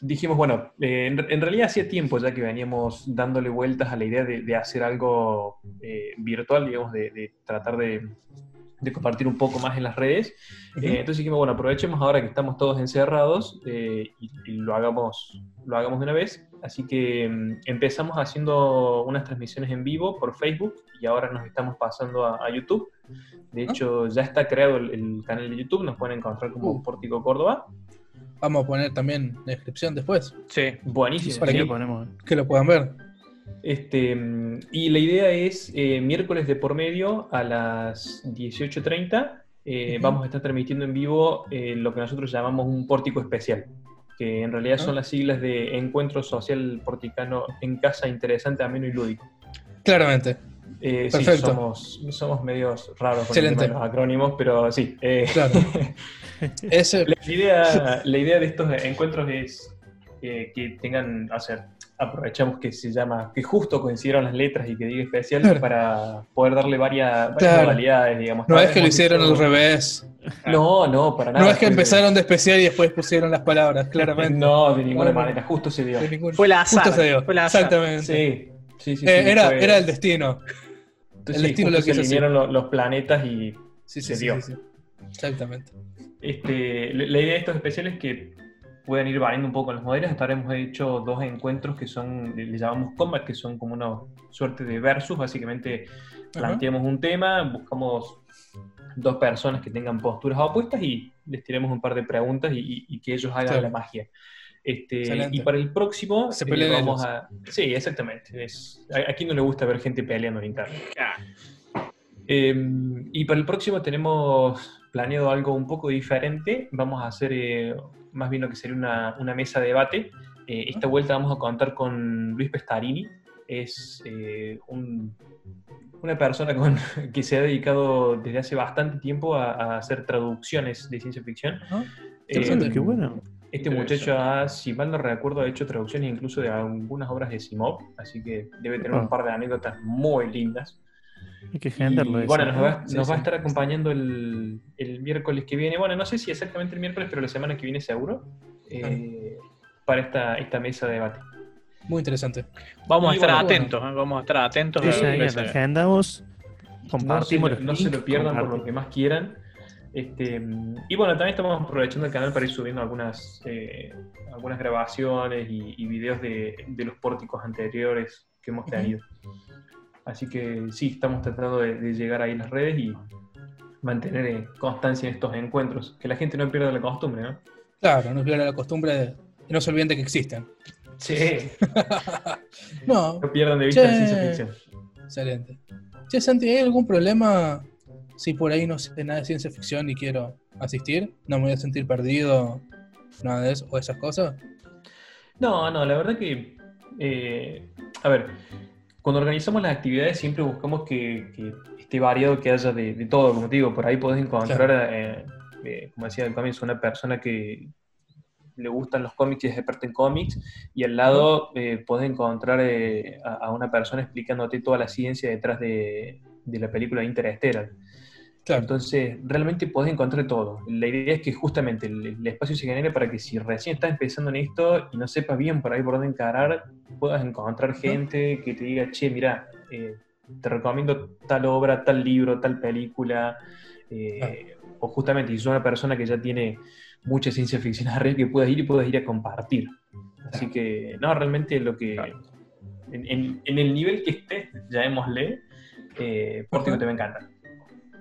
S4: Dijimos, bueno, eh, en, en realidad hacía tiempo ya que veníamos dándole vueltas a la idea de, de hacer algo eh, virtual, digamos, de, de tratar de, de compartir un poco más en las redes. Eh, entonces dijimos, bueno, aprovechemos ahora que estamos todos encerrados eh, y, y lo, hagamos, lo hagamos de una vez. Así que mm, empezamos haciendo unas transmisiones en vivo por Facebook y ahora nos estamos pasando a, a YouTube. De
S3: Ah.
S4: hecho, ya está creado el, el canal de YouTube, nos pueden encontrar como
S3: Uh.
S4: Pórtico Córdoba.
S3: Vamos a poner también la descripción después,
S2: Sí.
S4: Buenísimo.
S3: Para
S4: sí.
S1: ¿Qué ponemos?
S3: que lo puedan ver.
S4: Este, y la idea es eh, miércoles de por medio a las 18.30 eh, vamos a estar transmitiendo en vivo eh, lo que nosotros llamamos un pórtico especial, que en realidad
S3: Ah.
S4: son las siglas de Encuentro Social Porticano en Casa Interesante, Ameno y Lúdico.
S3: Claramente.
S4: Eh, sí,
S3: Perfecto.
S4: somos, somos medios raros con el
S3: Excelente.
S4: tema de los acrónimos, pero sí.
S3: Claro.
S4: La, idea, la idea de estos encuentros es que tengan, o sea, aprovechamos que se llama, que justo coincidieron las letras y que diga especial
S3: Claro.
S4: para poder darle varias, varias
S3: Claro.
S4: modalidades, digamos.
S3: no es que lo hicieron al revés.
S4: No, no, para nada.
S3: No es que empezaron de especial y después pusieron las palabras, claramente.
S4: No, de ninguna
S3: Bueno.
S4: manera, justo se dio.
S3: Ningún-
S2: Fue la azar.
S3: Justo se dio.
S2: Fue la azar.
S3: Exactamente.
S4: Sí, sí, sí.
S3: Eh,
S4: sí,
S3: era,
S4: fue-
S3: era el destino.
S4: entonces,
S3: el
S4: sí,
S3: destino lo quiso
S4: se alinearon lo- los planetas y
S3: Sí,
S4: Se dio.
S3: sí, sí. Exactamente.
S4: Este, la la idea de estos especiales es que puedan ir variando un poco en los modelos. Hasta ahora hemos hecho dos encuentros que son, le le llamamos combat, que son como una suerte de versus. Básicamente planteamos un tema, buscamos dos personas que tengan posturas opuestas y les tiremos un par de preguntas y, y- y que ellos hagan
S3: Claro.
S4: la magia. Este, y para el próximo
S3: Se
S4: eh, vamos a... Sí, exactamente. Es, a, a quién no le gusta ver gente peleando en internet.
S2: Ah,
S4: Eh, y para el próximo tenemos planeado algo un poco diferente. Vamos a hacer eh, más bien lo que sería una, una mesa de debate. Eh, esta vuelta vamos a contar con Luis Pestarini. Es eh, un- una persona con, que se ha dedicado desde hace bastante tiempo a, a hacer traducciones de ciencia ficción.
S3: Ajá.
S4: Eh,
S1: Interesante, qué bueno.
S4: este muchacho ha, si mal no recuerdo, ha hecho traducciones incluso de algunas obras de Simov, así que debe tener
S1: Ah.
S4: un par de anécdotas muy lindas.
S1: Hay que agendarlo
S4: Y bueno, nos
S1: ¿no?
S4: va,
S1: Sí,
S4: nos va a
S1: sí.
S4: estar acompañando el, el miércoles que viene. Bueno, no sé si exactamente el miércoles, pero la semana que viene seguro. eh, para esta, esta mesa de debate.
S3: Muy interesante.
S2: Vamos a
S4: Y
S2: estar
S4: bueno,
S2: atentos, ¿eh? vamos a estar atentos.
S1: Sí,
S2: a
S1: sí,
S2: se-
S1: agendamos,
S4: No se,
S1: compartimos
S4: lo-
S1: los
S4: no se lo pierdan por lo que más quieran. Este, y bueno, también estamos aprovechando el canal para ir subiendo algunas, eh, algunas grabaciones y, y videos de, de los pórticos anteriores que hemos tenido. Así que sí, estamos tratando de, de llegar ahí en las redes y mantener eh, constancia en estos encuentros. Que la gente no pierda la costumbre, ¿no?
S3: Claro, no pierdan la costumbre de no se olviden de que existen.
S4: Sí.
S3: No,
S4: No pierdan de vista
S3: Che.
S4: la ciencia ficción.
S3: excelente. Che, Santi, ¿hay algún problema si por ahí no sé nada de ciencia ficción y quiero asistir? ¿No me voy a sentir perdido? Nada de eso, o esas cosas.
S4: No, no, la verdad que, eh, a ver, cuando organizamos las actividades siempre buscamos que, que esté variado, que haya de, de todo, como te digo, por ahí podés encontrar, eh, eh, como decía al comienzo, una persona que le gustan los cómics y es experta en cómics, y al lado eh, podés encontrar eh, a, a una persona explicándote toda la ciencia detrás de, de la película Interstellar.
S3: Claro,
S4: Entonces, realmente podés encontrar todo. La idea es que justamente el, el espacio se genere para que si recién estás empezando en esto y no sepas bien por ahí por dónde encarar, puedas encontrar gente que te diga, che, mira, eh, te recomiendo tal obra, tal libro, tal película. eh, O justamente, si sos una persona que ya tiene mucha ciencia ficción arriba, que puedas ir y puedas ir a compartir. Así que, no, realmente lo que... En, en- en el nivel que estés, llamémosle, eh, Pórtico te va a encantar.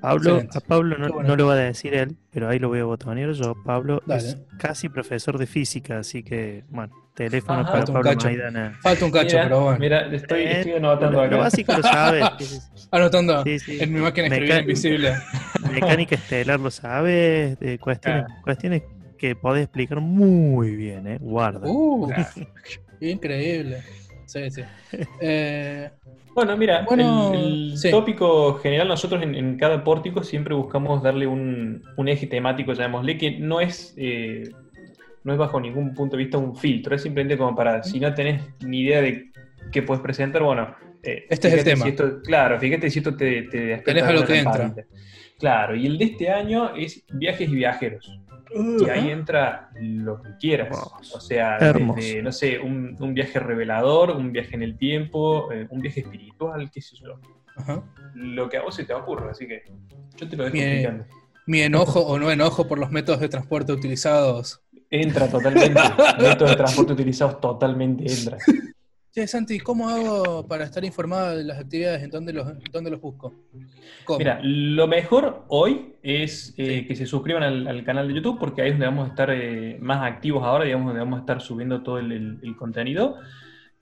S1: Pablo,
S3: Excelente.
S1: a Pablo no,
S3: Qué bueno.
S1: no lo va a decir él, pero ahí lo voy a botonear yo. Pablo es casi profesor de física, así que, bueno, teléfono
S4: Ajá.
S1: para Pablo
S3: cacho.
S1: Maidana.
S3: falta un cacho,
S4: mira,
S3: pero bueno.
S4: Mira, estoy,
S1: Eh,
S4: estoy anotando
S1: Lo,
S4: acá.
S1: lo básico lo sabes.
S3: Anotando
S1: Sí, sí.
S3: en mi máquina escribir invisible.
S1: Mecánica estelar lo sabes. de cuestiones, cuestiones que podés explicar muy bien, ¿eh? Guarda.
S3: Uh, increíble. Sí, sí. Eh,
S4: Bueno, mira,
S3: Bueno,
S4: el, el
S3: sí.
S4: tópico general, nosotros en, en cada pórtico siempre buscamos darle un, un eje temático, llamémosle, que no es, eh, no es bajo ningún punto de vista un filtro, es simplemente como para, si no tenés ni idea de qué puedes presentar, bueno, eh,
S3: Este es el tema.
S4: si esto- claro, fíjate si esto te, te
S3: Tenés algo
S4: alguna
S3: que entra.
S4: Claro, y el de este año es viajes y viajeros. Y ahí entra lo que quieras. O sea, desde, no sé, un, un viaje revelador, un viaje en el tiempo, eh, un viaje espiritual, qué sé yo.
S3: ajá.
S4: Lo que a vos se te ocurra, así que yo te lo dejo explicando.
S3: Mi enojo o no enojo por los métodos de transporte utilizados.
S4: Entra totalmente. Métodos de transporte utilizados totalmente entra.
S3: Che, Santi, ¿cómo hago para estar informado de las actividades? ¿En dónde los, dónde los busco? ¿Cómo?
S4: Mira, lo mejor hoy es eh,
S3: Sí.
S4: que se suscriban al, al canal de YouTube porque ahí es donde vamos a estar eh, más activos ahora, digamos, donde vamos a estar subiendo todo el, el- el contenido.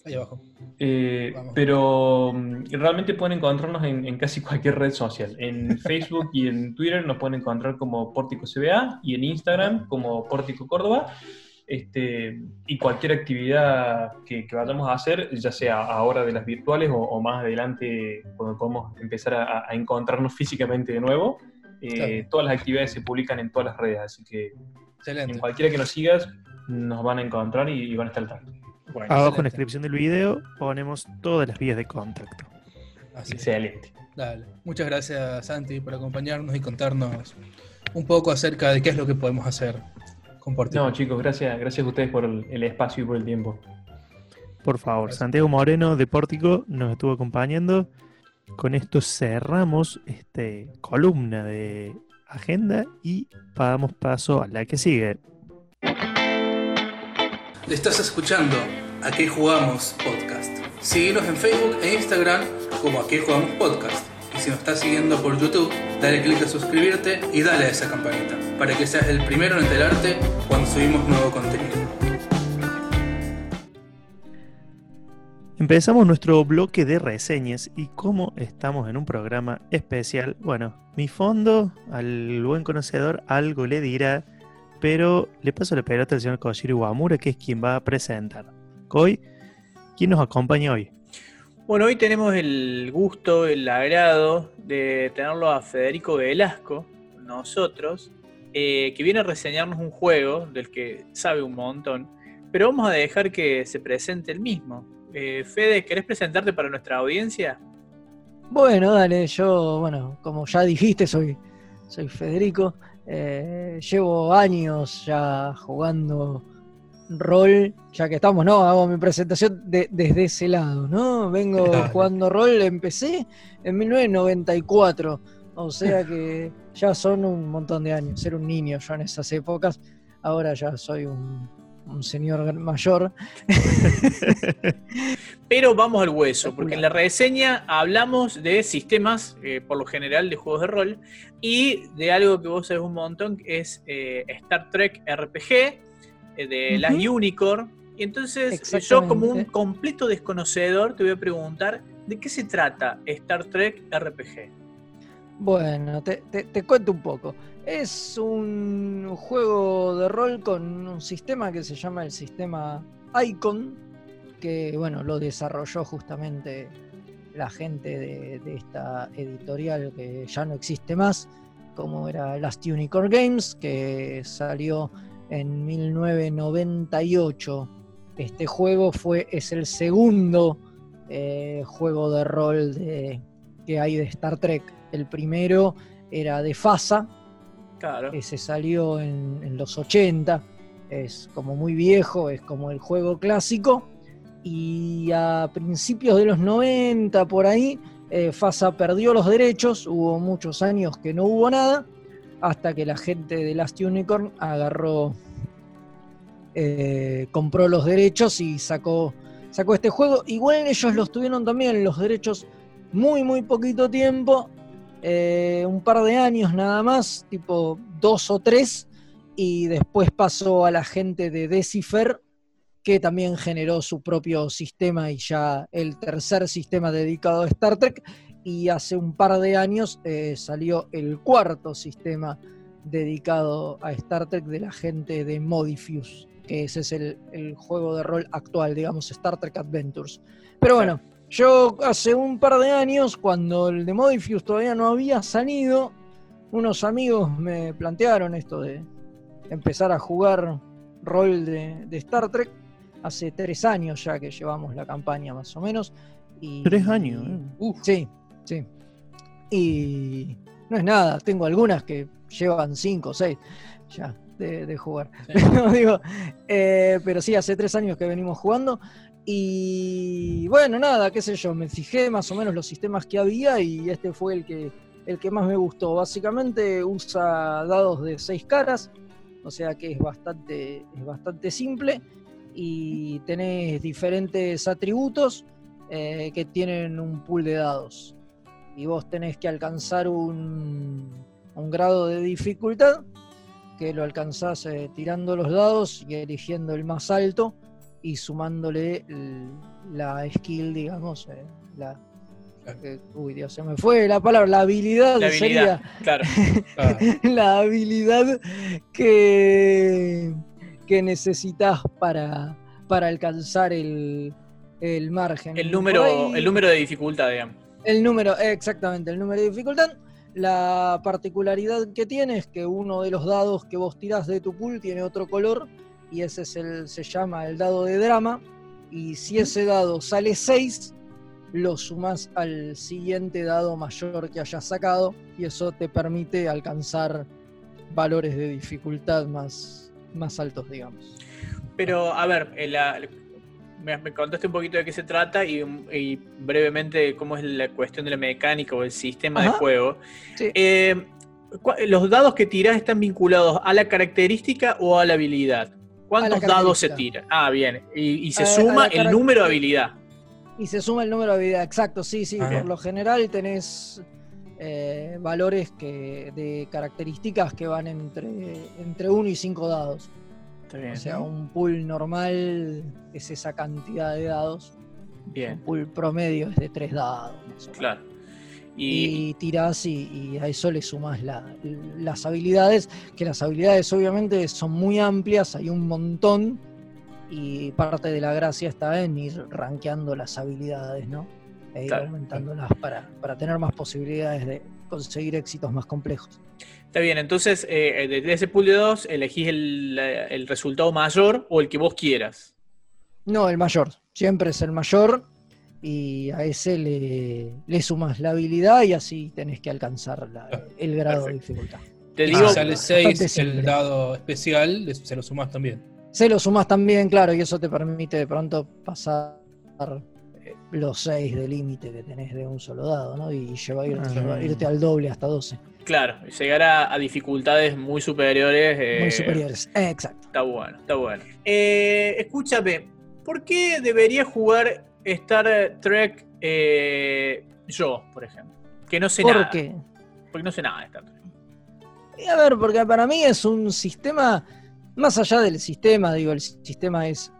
S3: Ahí abajo.
S4: Eh, pero mm, realmente pueden encontrarnos en, en casi cualquier red social. En Facebook y en Twitter nos pueden encontrar como Pórtico CBA y en Instagram como Pórtico Córdoba. Este, y cualquier actividad que, que vayamos a hacer, ya sea ahora de las virtuales o, o más adelante cuando podamos empezar a, a encontrarnos físicamente de nuevo, eh,
S3: Claro.
S4: todas las actividades se publican en todas las redes, así que en cualquiera que nos sigas nos van a encontrar y, y van a estar al tanto.
S2: Bueno,
S1: Abajo en la descripción del video ponemos todas las vías de contacto.
S3: Así es.
S4: Excelente.
S3: Dale. Muchas gracias, Santi, por acompañarnos y contarnos un poco acerca de qué es lo que podemos hacer
S4: No, chicos, gracias, gracias a ustedes por el, el espacio y por el tiempo.
S1: Por favor,
S3: Gracias.
S1: Santiago Moreno de Pórtico nos estuvo acompañando. Con esto cerramos este columna de agenda y damos paso a la que sigue.
S3: Estás escuchando ¿A qué jugamos podcast? Síguenos en Facebook e Instagram como ¿A qué jugamos podcast? Si nos estás siguiendo por YouTube, dale click a suscribirte y dale a esa campanita para que seas el primero en enterarte cuando subimos nuevo contenido.
S1: Empezamos nuestro bloque de reseñas y como estamos en un programa especial, bueno, mi fondo al buen conocedor algo le dirá, pero le paso la pelota al señor Koshiro Iwamura, que es quien va a presentar. Koi, ¿quién nos acompaña hoy?
S2: Bueno, hoy tenemos el gusto, el agrado de tenerlo a Federico Velasco, nosotros, eh, que viene a reseñarnos un juego del que sabe un montón, pero vamos a dejar que se presente el mismo. Eh, Fede, ¿querés presentarte para nuestra audiencia?
S5: Bueno, dale, yo, bueno, como ya dijiste, soy, soy Federico. Eh, llevo años ya jugando rol, ya que estamos, ¿no? Hago mi presentación desde ese lado, ¿no? Vengo jugando rol, empecé en 1994, o sea que ya son un montón de años, ser un niño yo en esas épocas, ahora ya soy un, señor mayor.
S2: Pero vamos al hueso, porque en la reseña hablamos de sistemas, eh, por lo general, de juegos de rol, y de algo que vos sabés un montón, que es eh, Star Trek RPG, de las Unicorn. Y entonces yo como un completo desconocedor te voy a preguntar, ¿de qué se trata Star Trek RPG?
S5: Bueno, te, cuento un poco. Es un juego de rol con un sistema que se llama el sistema Icon, que bueno, lo desarrolló justamente la gente de, de esta editorial que ya no existe más, como era Last Unicorn Games, que salió en 1998. Este juego fue, es el segundo eh, juego de rol de, que hay de Star Trek. El primero era de FASA, claro. ese salió en, los 80, es como muy viejo, es como el juego clásico. Y a principios de los 90, por ahí, eh, FASA perdió los derechos, hubo muchos años que no hubo nada, hasta que la gente de Last Unicorn agarró, eh, compró los derechos y sacó, sacó este juego. Igual ellos los tuvieron también los derechos muy, muy poquito tiempo, eh, un par de años nada más, tipo dos o tres, y después pasó a la gente de Decipher, que también generó su propio sistema y ya el tercer sistema dedicado a Star Trek, y hace un par de años eh, salió el cuarto sistema dedicado a Star Trek de la gente de Modifius, que ese es el, juego de rol actual, digamos, Star Trek Adventures. Pero bueno, yo hace un par de años, cuando el de Modifius todavía no había salido, unos amigos me plantearon esto de empezar a jugar rol de, de Star Trek. Hace tres años ya que llevamos la campaña más o menos. Y,
S1: tres años.
S5: ¿eh? Sí, Sí. Y no es nada, tengo algunas que llevan 5 o 6 ya de, jugar. Digo, eh, pero sí, hace tres años que venimos jugando. Y bueno, nada, qué sé yo, me fijé más o menos los sistemas que había y este fue el que, el que más me gustó. Básicamente usa dados de 6 caras, o sea que es bastante, es bastante simple y tenés diferentes atributos eh, que tienen un pool de dados y vos tenés que alcanzar un, grado de dificultad que lo alcanzás eh, tirando los dados y eligiendo el más alto y sumándole la skill, digamos, eh, la, uy Dios, se me fue la palabra, la habilidad, sería claro. la habilidad que, que necesitas para, para alcanzar el, margen.
S2: El número, el número de dificultad, digamos.
S5: El número, exactamente, el número de dificultad. La particularidad que tiene es que uno de los dados que vos tirás de tu pool tiene otro color y ese es el, se llama el dado de drama. Y si ese dado sale 6, lo sumas al siguiente dado mayor que hayas sacado y eso te permite alcanzar valores de dificultad más, más altos, digamos.
S2: Pero, a ver, la, me, contaste un poquito de qué se trata y, brevemente cómo es la cuestión de la mecánica o el sistema de juego. Eh, ¿Los dados que tiras están vinculados a la característica o a la habilidad? ¿Cuántos dados se tiran? Ah, bien. Y, se suma el número de habilidad.
S5: Y se suma el número de habilidad, exacto, sí, sí. Por lo general tenés eh, valores que, de características que van entre, entre 1 y 5 dados o sea, un pool normal es esa cantidad de dados. Bien. Un pool promedio es de tres dados.
S2: Claro.
S5: Y, tirás y, a eso le sumas las habilidades, que las habilidades obviamente son muy amplias, hay un montón, y parte de la gracia está en ir rankeando las habilidades, ¿no? E ir aumentándolas para, para tener más posibilidades de conseguir éxitos más complejos.
S2: Está bien, entonces eh, de ese pool de dos elegís el, resultado mayor o el que vos quieras.
S5: No, el mayor. Siempre es el mayor. y a ese le, le sumas la habilidad y así tenés que alcanzar la- el grado de dificultad.
S2: Te digo,
S3: si sale
S5: bastante
S3: 6 el grado especial, se lo sumas también.
S5: Se lo sumas también, claro, y eso te permite de pronto pasar eh, los 6 de límite que tenés de un solo dado, ¿no? Y llevar, irte, irte al doble hasta 12.
S2: claro, llegar a, a dificultades muy superiores. eh,
S5: Muy superiores. Eh, exacto.
S2: Está bueno, está bueno. Eh, escúchame, ¿por qué debería jugar Star Trek eh, yo, por ejemplo? Que no sé
S5: ¿Por
S2: nada.
S5: qué?
S2: Porque no sé nada de Star Trek.
S5: Y a ver, porque para mí es un sistema, más allá del sistema, digo, el sistema es,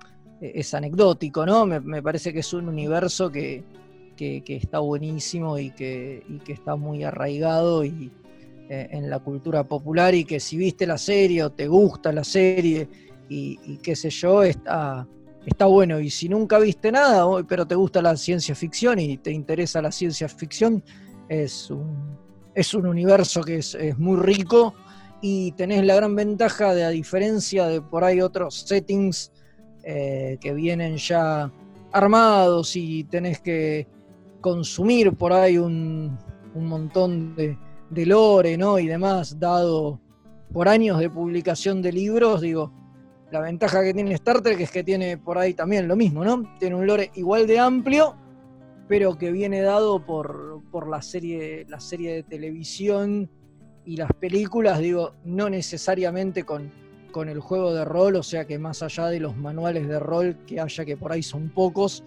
S5: es anecdótico, ¿no? Me, parece que es un universo que, que- está buenísimo y que, que está muy arraigado y, eh, en la cultura popular y que si viste la serie o te gusta la serie y, qué sé yo, está, está bueno. Y si nunca viste nada, pero te gusta la ciencia ficción y te interesa la ciencia ficción, es un, es un universo que es, es muy rico y tenés la gran ventaja de, a diferencia de por ahí otros settings eh, que vienen ya armados y tenés que consumir por ahí un, un montón de, de lore ¿no? y demás, dado por años de publicación de libros, digo, la ventaja que tiene Star Trek es que tiene por ahí también lo mismo, ¿no? Tiene un lore igual de amplio, pero que viene dado por, por la, serie, la serie de televisión y las películas, digo, no necesariamente con, con el juego de rol, o sea que más allá de los manuales de rol que haya, que por ahí son pocos,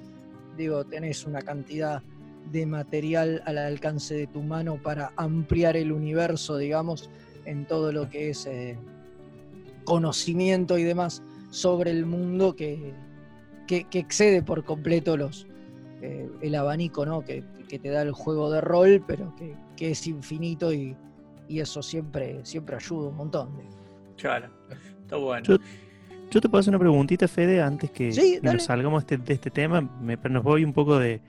S5: digo, tenés una cantidad de material al alcance de tu mano para ampliar el universo, digamos, en todo lo que es eh, conocimiento y demás sobre el mundo que, que, excede por completo los, eh, el abanico ¿no? que, que te da el juego de rol, pero que, que es infinito y, y eso siempre, siempre ayuda un montón.
S2: Claro, está bueno.
S1: Yo- Yo te puedo hacer una preguntita, Fede, antes que
S5: Sí,
S1: nos salgamos de este, de este tema. Me, nos voy un poco de,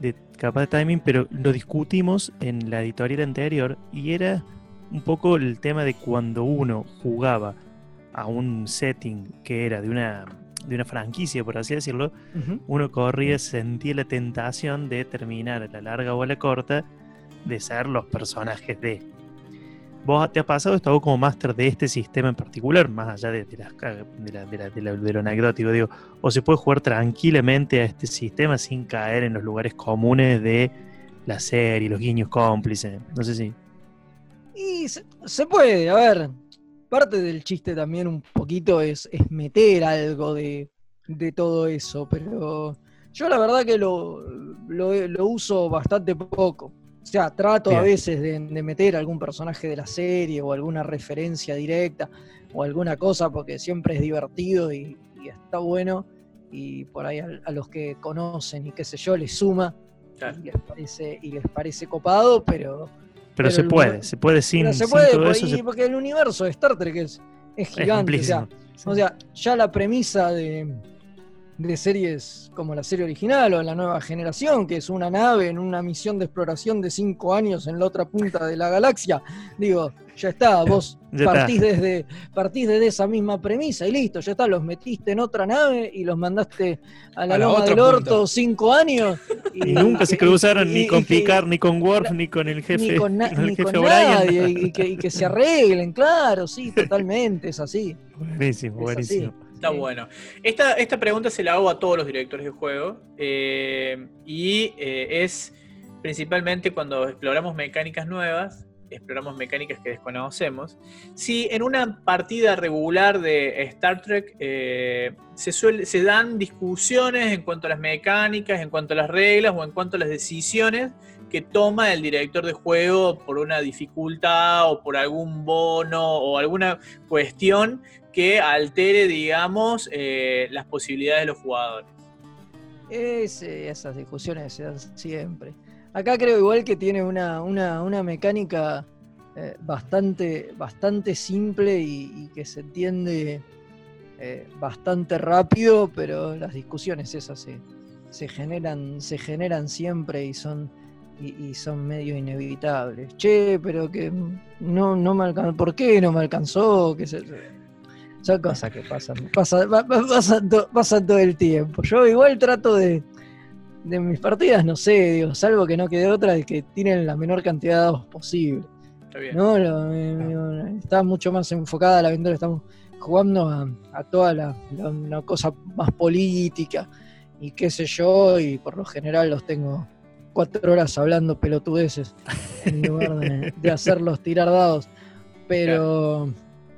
S1: de capaz de timing, pero lo discutimos en la editorial anterior y era un poco el tema de cuando uno jugaba a un setting que era de una, de una franquicia, por así decirlo, uno corría, sentía la tentación de terminar a la larga o a la corta de ser los personajes de. ¿Vos te ha pasado esto como máster de este sistema en particular, más allá de, las de, la- de lo anecdótico? Digo, ¿O se puede jugar tranquilamente a este sistema sin caer en los lugares comunes de la serie, los guiños cómplices? No sé si.
S5: Y se, puede, a ver, parte del chiste también un poquito es, es meter algo de, de todo eso, pero yo la verdad que lo, lo uso bastante poco. O sea, trato a veces de, de meter algún personaje de la serie o alguna referencia directa o alguna cosa porque siempre es divertido y, y está bueno y por ahí a, a los que conocen y qué sé yo les suma
S2: Claro.
S5: y les parece y les parece copado, pero
S1: Pero,
S5: Pero
S1: se
S5: el
S1: puede, se puede sin,
S5: se
S1: sin
S5: puede,
S1: todo
S5: pues,
S1: eso. se-
S5: porque el universo de Star Trek es, es
S1: es
S5: gigante. o, sea,
S1: amplísimo.
S5: o sea, ya la premisa de, de series como la serie original o la nueva generación, que es una nave en una misión de exploración de cinco años en la otra punta de la galaxia, digo, ya está, vos
S1: Ya
S5: partís, Desde, partís desde esa misma premisa y listo, ya está, los metiste en otra nave y los mandaste a la
S3: A la
S5: loma del orto cinco años.
S1: Y nunca se cruzaron
S5: y-
S1: ni con Picard, ni con Worf, ni con el jefe,
S5: ni con, na-
S1: con el
S5: ni
S1: jefe
S5: con
S1: O'Brien.
S5: nadie, y, que, y que se arreglen, claro, sí, totalmente, es así.
S1: Buenísimo,
S5: Es
S1: buenísimo.
S5: así.
S2: Está
S5: Sí.
S2: bueno. Esta, esta pregunta se la hago a todos los directores de juego eh, y eh, es principalmente cuando exploramos mecánicas nuevas, exploramos mecánicas que desconocemos. Si en una partida regular de Star Trek eh, se, suele- se dan discusiones en cuanto a las mecánicas, en cuanto a las reglas o en cuanto a las decisiones que toma el director de juego por una dificultad o por algún bono o alguna cuestión que altere, digamos, eh, las posibilidades de los jugadores.
S5: Es, eh, esas discusiones se dan siempre. Acá creo igual que tiene una, una, mecánica eh, bastante, bastante simple y, que se entiende bastante rápido, pero las discusiones esas se, se generan, se generan siempre y son, y, y son medio inevitables. Che, pero que no, no me alcanzó. ¿Por qué no me alcanzó? ¿Qué yo? Son cosas que pasan, pasan, pa- pa- pasan, to- pasan todo el tiempo. Yo igual trato de, de mis partidas, no sé, digo, salvo que no quede otra, de que tienen la menor cantidad de dados posible.
S2: Está bien.
S5: ¿no? Lo- eh, está mucho más enfocada la aventura, estamos jugando a, a toda la, la- una cosa más política y qué sé yo, y por lo general los tengo cuatro horas hablando pelotudeces en lugar de, de hacerlos tirar dados. Pero,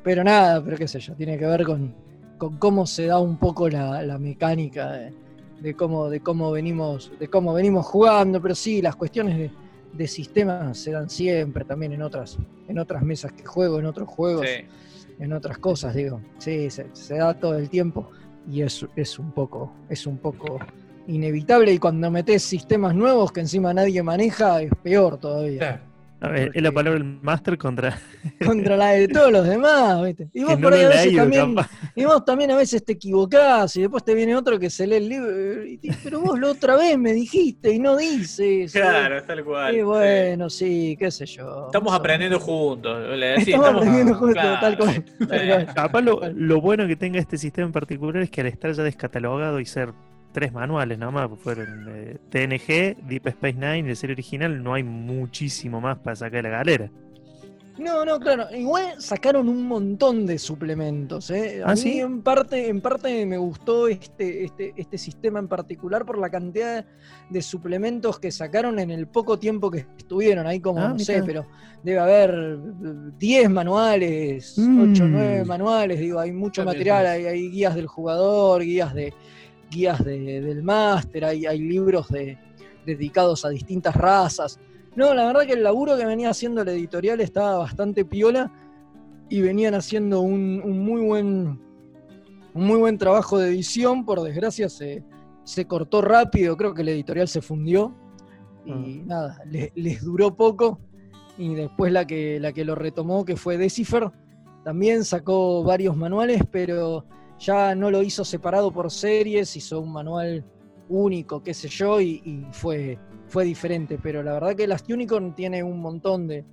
S5: pero nada, pero qué sé yo, tiene que ver con, con cómo se da un poco la, la mecánica de, de cómo, de cómo venimos, de cómo venimos jugando, pero sí, las cuestiones de, de sistemas se dan siempre también en otras, en otras mesas que juego, en otros juegos,
S2: Sí.
S5: en otras cosas, digo. Sí, se, se da todo el tiempo y es, es un poco, es un poco inevitable. Y cuando metes sistemas nuevos que encima nadie maneja, es peor todavía.
S3: Claro.
S1: A ver, es la palabra del máster contra
S5: Contra la de todos los demás, ¿viste? Y vos
S1: que no
S5: por ahí a veces también.
S1: capaz.
S5: Y vos también a veces te equivocás y después te viene otro que se lee el libro y te pero vos la otra vez me dijiste y no dices.
S2: Claro, tal cual.
S5: Y bueno, sí, qué sé yo.
S2: Estamos aprendiendo juntos. le decís,
S5: Estamos aprendiendo juntos,
S2: claro,
S5: tal cual.
S2: sí.
S5: tal cual.
S1: Capaz lo, lo bueno que tenga este sistema en particular es que al estar ya descatalogado y ser tres manuales nomás, fueron eh, TNG, Deep Space Nine y la serie original, no hay muchísimo más para sacar de la galera.
S5: No, no, claro. Igual sacaron un montón de suplementos. ¿eh? A
S1: ¿Ah,
S5: mí
S1: sí?
S5: en parte, en parte me gustó este, este, este sistema en particular por la cantidad de suplementos que sacaron en el poco tiempo que estuvieron. Ahí como,
S1: Ah,
S5: no sé, pero debe haber eh, 10 manuales,
S1: Mm.
S5: 8 o 9 manuales. Digo, hay mucho material, hay, hay guías del jugador, guías de guías de- del máster, hay, hay libros de, dedicados a distintas razas. No, la verdad que el laburo que venía haciendo la editorial estaba bastante piola y venían haciendo un, un muy buen un muy buen trabajo de edición. Por desgracia se, se cortó rápido, creo que la editorial se fundió y nada, le- les duró poco. Y después la que, la que lo retomó, que fue Decipher, también sacó varios manuales, pero ya no lo hizo separado por series, hizo un manual único, qué sé yo, y, y fue, fue diferente. Pero la verdad que Last Unicorn tiene un montón de,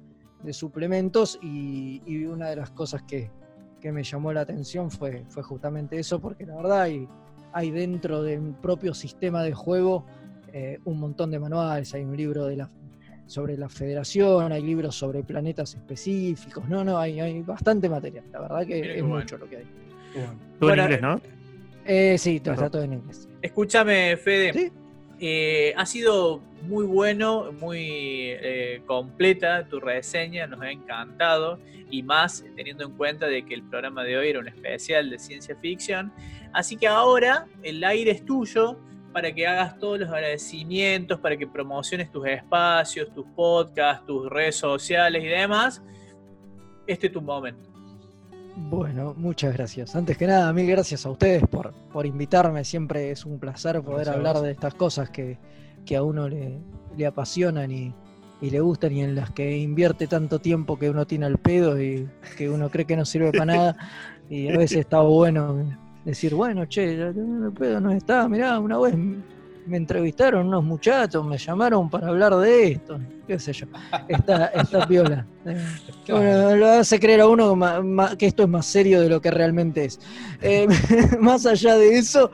S5: de suplementos y, y una de las cosas que, que me llamó la atención fue, fue justamente eso, porque la verdad hay, hay dentro del propio sistema de juego eh, un montón de manuales, hay un libro de la, sobre la federación, hay libros sobre planetas específicos, no, no, hay, hay bastante material, la verdad que
S2: Mira
S5: es
S2: bueno.
S5: mucho lo que hay.
S3: Bueno.
S1: Todo
S2: Bueno,
S1: en inglés, ¿no?
S5: Eh, sí, todo, está todo en inglés.
S2: Escúchame, Fede.
S5: Sí.
S2: Eh, ha sido muy bueno, muy eh, completa tu reseña, nos ha encantado y más teniendo en cuenta de que el programa de hoy era un especial de ciencia ficción. Así que ahora el aire es tuyo para que hagas todos los agradecimientos, para que promociones tus espacios, tus podcasts, tus redes sociales y demás. Este es tu momento.
S5: Bueno, muchas gracias. Antes que nada, mil gracias a ustedes por, por invitarme. Siempre es un placer poder
S3: Gracias
S5: hablar de estas cosas que, que a uno le, le apasionan y, y le gustan y en las que invierte tanto tiempo que uno tiene al pedo y que uno cree que no sirve para nada. Y a veces está bueno decir, bueno, che, el pedo no está. Mirá, una vez me entrevistaron unos muchachos, me llamaron para hablar de esto, qué sé yo. Piola. Eh, bueno, lo hace creer a uno que esto es más serio de lo que realmente es. Eh, más allá de eso,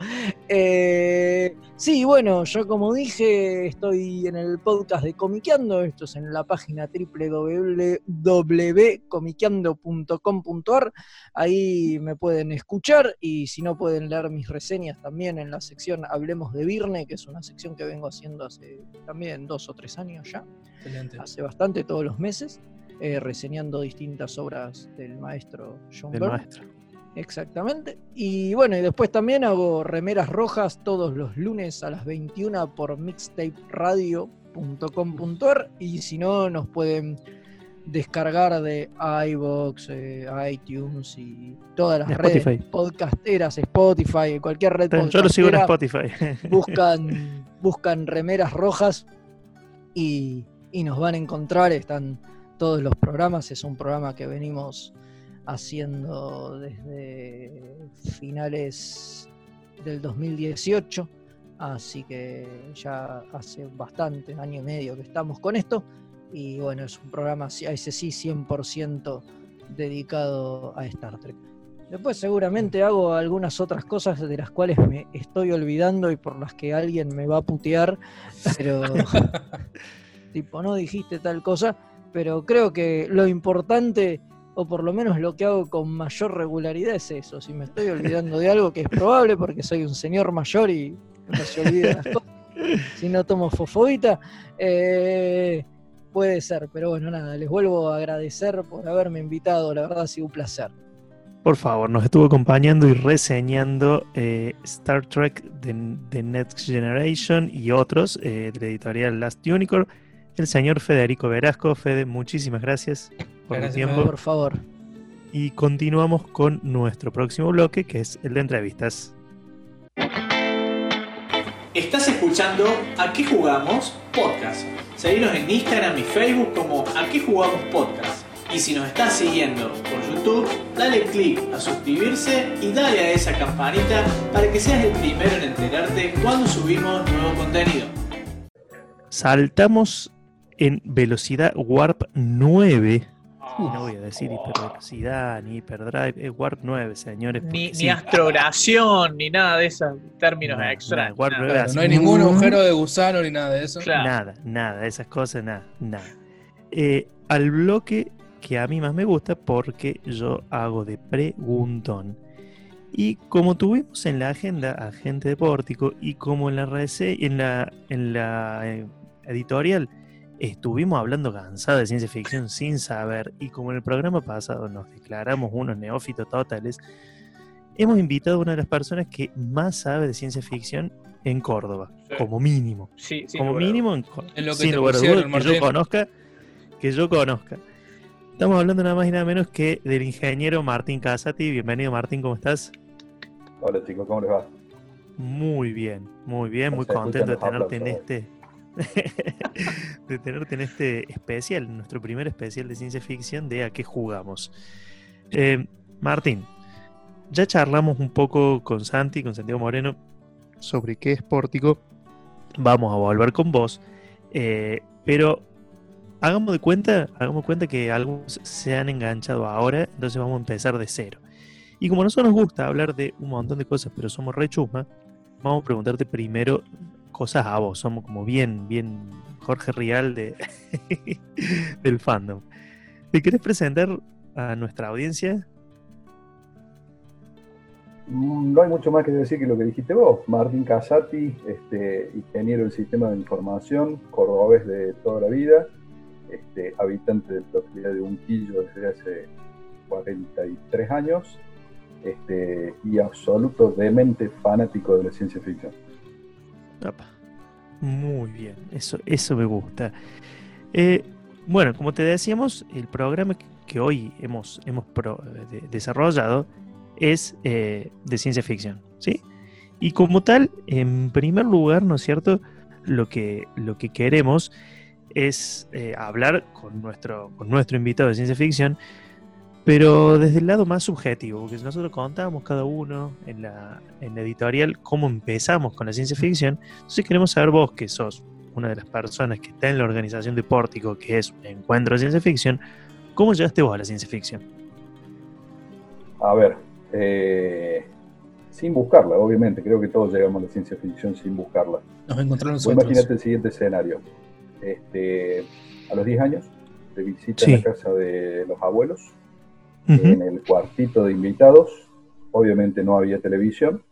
S5: eh, sí, bueno, yo como dije, estoy en el podcast de Comiqueando, esto es en la página www.comiqueando.com.ar, ahí me pueden escuchar y si no pueden leer mis reseñas también en la sección Hablemos de Virne, que es una sección que vengo haciendo hace también dos o tres años ya
S3: Excelente.
S5: hace bastante todos los meses, eh, reseñando distintas obras del maestro John
S1: Del
S5: Byrne.
S1: maestro.
S5: Exactamente. Y bueno, y después también hago remeras rojas todos los lunes a las 21 por mixtaperadio.com.ar y si no, nos pueden descargar de iVoox, eh, iTunes y todas las
S1: Spotify.
S5: redes podcasteras, Spotify, cualquier red
S1: Yo lo sigo en Spotify.
S5: buscan, buscan remeras rojas y, y nos van a encontrar. Están todos los programas. Es un programa que venimos haciendo desde finales del 2018. Así que ya hace bastante, año y medio que estamos con esto. Y bueno, es un programa, a ese sí, 100% dedicado a Star Trek. Después seguramente hago algunas otras cosas de las cuales me estoy olvidando y por las que alguien me va a putear, pero tipo, no dijiste tal cosa, pero creo que lo importante, o por lo menos lo que hago con mayor regularidad es eso, si me estoy olvidando de algo que es probable porque soy un señor mayor y no se olvida las cosas, si no tomo fofobita, eh, puede ser, pero bueno, nada, les vuelvo a agradecer por haberme invitado, la verdad ha sido un placer.
S1: Por favor, nos estuvo acompañando y reseñando eh, Star Trek The, Next Generation y otros eh, de la editorial Last Unicorn, el señor Federico Velasco. Fede, muchísimas gracias por el tiempo.
S5: Por favor.
S1: Y continuamos con nuestro próximo bloque, que es el de entrevistas.
S2: Estás escuchando ¿A qué jugamos? Podcast. Seguinos en Instagram y Facebook como ¿A qué jugamos? Podcast. Y si nos estás siguiendo por YouTube, dale click a suscribirse y dale a esa campanita para que seas el primero en enterarte cuando subimos nuevo contenido.
S1: Saltamos en velocidad Warp 9. No voy a decir hipervelocidad ni hiperdrive, es Warp 9, señores.
S2: Ni, ni astrogración, ni nada de esos términos extra.
S3: no hay ningún agujero de gusano ni nada de eso.
S1: Nada, nada, esas cosas, nada, nada. Eh, al bloque que a mí más me gusta porque yo hago de preguntón. Y como tuvimos en la agenda a gente de Pórtico y como en la, en la, en la eh, editorial estuvimos hablando cansado de ciencia ficción sin saber y como en el programa pasado nos declaramos unos neófitos totales, hemos invitado a una de las personas que más sabe de ciencia ficción en Córdoba, como mínimo.
S2: Sí,
S1: como mínimo en,
S3: lo que, que
S1: yo conozca, que yo conozca. Estamos hablando nada más y nada menos que del ingeniero Martín Casati. Bienvenido Martín, ¿cómo estás?
S6: Hola chicos, ¿cómo les va?
S1: Muy bien, muy bien, muy contento de tenerte en este de tenerte en este especial, nuestro primer especial de ciencia ficción de a qué jugamos. Eh, Martín, ya charlamos un poco con Santi, con Santiago Moreno, sobre qué es Pórtico. Vamos a volver con vos. Eh, pero hagamos de cuenta, hagamos cuenta que algunos se han enganchado ahora, entonces vamos a empezar de cero. Y como a nosotros nos gusta hablar de un montón de cosas, pero somos re vamos a preguntarte primero cosas a vos. Somos como bien, bien Jorge Rial de, del fandom. ¿Te querés presentar a nuestra audiencia?
S6: Mm, no hay mucho más que decir que lo que dijiste vos. Martín Casati, este, ingeniero del sistema de información, cordobés de toda la vida, este, habitante de la de Unquillo desde hace 43 años este, y absoluto demente fanático de la ciencia ficción.
S1: Muy bien, eso, eso me gusta. Eh, bueno, como te decíamos, el programa que hoy hemos, hemos desarrollado es eh, de ciencia ficción, ¿sí? Y como tal, en primer lugar, ¿no es cierto? Lo que, lo que queremos es eh, hablar con nuestro, con nuestro invitado de ciencia ficción, pero desde el lado más subjetivo, porque nosotros contamos cada uno en la, en editorial cómo empezamos con la ciencia ficción, entonces queremos saber vos, que sos una de las personas que está en la organización de Pórtico, que es un encuentro de ciencia ficción, ¿cómo llegaste vos a la ciencia ficción?
S6: A ver, eh, sin buscarla, obviamente, creo que todos llegamos a la ciencia ficción sin buscarla.
S3: Nos encontramos
S6: Imagínate el siguiente escenario este, a los 10 años, de visita en la casa de los abuelos, en el cuartito de invitados, obviamente no había televisión,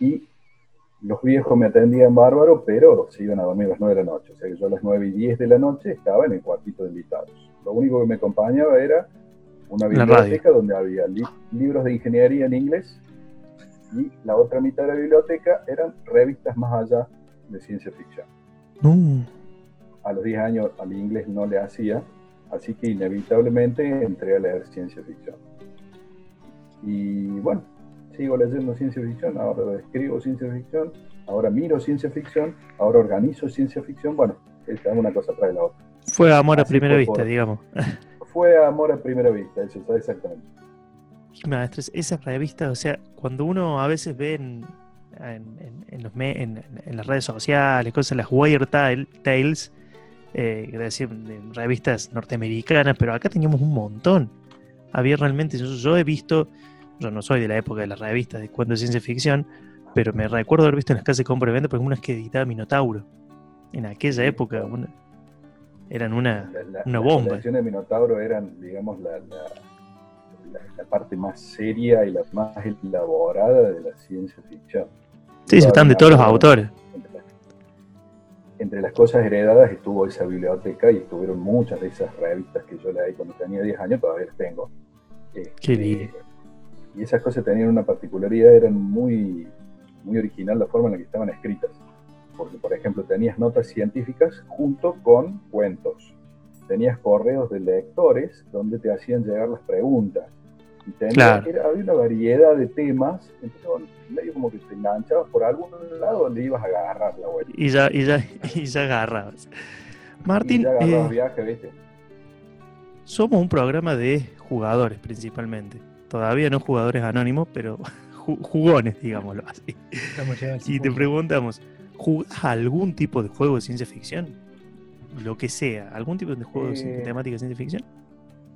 S6: y los viejos me atendían bárbaro, pero se iban a dormir a las 9 de la noche, o sea que yo a las 9 y 10 de la noche estaba en el cuartito de invitados. Lo único que me acompañaba era una biblioteca donde había libros de ingeniería en inglés y la otra mitad de la biblioteca eran revistas más allá de ciencia ficción. A los 10 años a mi inglés no le hacía, así que inevitablemente entré a leer ciencia ficción. Y bueno, sigo leyendo ciencia ficción, ahora escribo ciencia ficción, ahora miro ciencia ficción, ahora organizo ciencia ficción, bueno, una cosa trae la otra.
S1: Fue amor a primera vista, digamos.
S6: Fue amor a primera vista, eso, exactamente.
S1: Maestros, esas revistas, o sea, cuando uno a veces ve en, en, los en, las redes sociales, cosas, las Weird Tales, eh, decir, revistas norteamericanas, pero acá teníamos un montón. había realmente, yo, he visto, yo no soy de la época de las revistas de cuento de ciencia ficción, pero me recuerdo haber visto en las casas de compra y venta, por ejemplo, unas que editaba Minotauro. En aquella época eran una, una bomba. Las
S6: de Minotauro eran, digamos, la, la, parte más seria y la más elaborada de la ciencia ficción.
S1: Sí, se están de todos los autores
S6: entre las cosas heredadas estuvo esa biblioteca y estuvieron muchas de esas revistas que yo leí cuando tenía 10 años, todavía las tengo.
S1: Este,
S6: y esas cosas tenían una particularidad, eran muy, muy original la forma en la que estaban escritas. Porque, por ejemplo, tenías notas científicas junto con cuentos. Tenías correos de lectores donde te hacían llegar las preguntas. Y había una variedad de temas, entonces medio como que te enganchabas por algún lado donde ibas a agarrar la vuelta.
S1: Y ya, y ya, y ya agarrabas. Martín, eh, somos un programa de jugadores principalmente. Todavía no jugadores anónimos, pero jugones, digámoslo así. Y te preguntamos, ¿jugás algún tipo de juego de ciencia ficción? Lo que sea, ¿algún tipo de juego de eh, temática de ciencia ficción?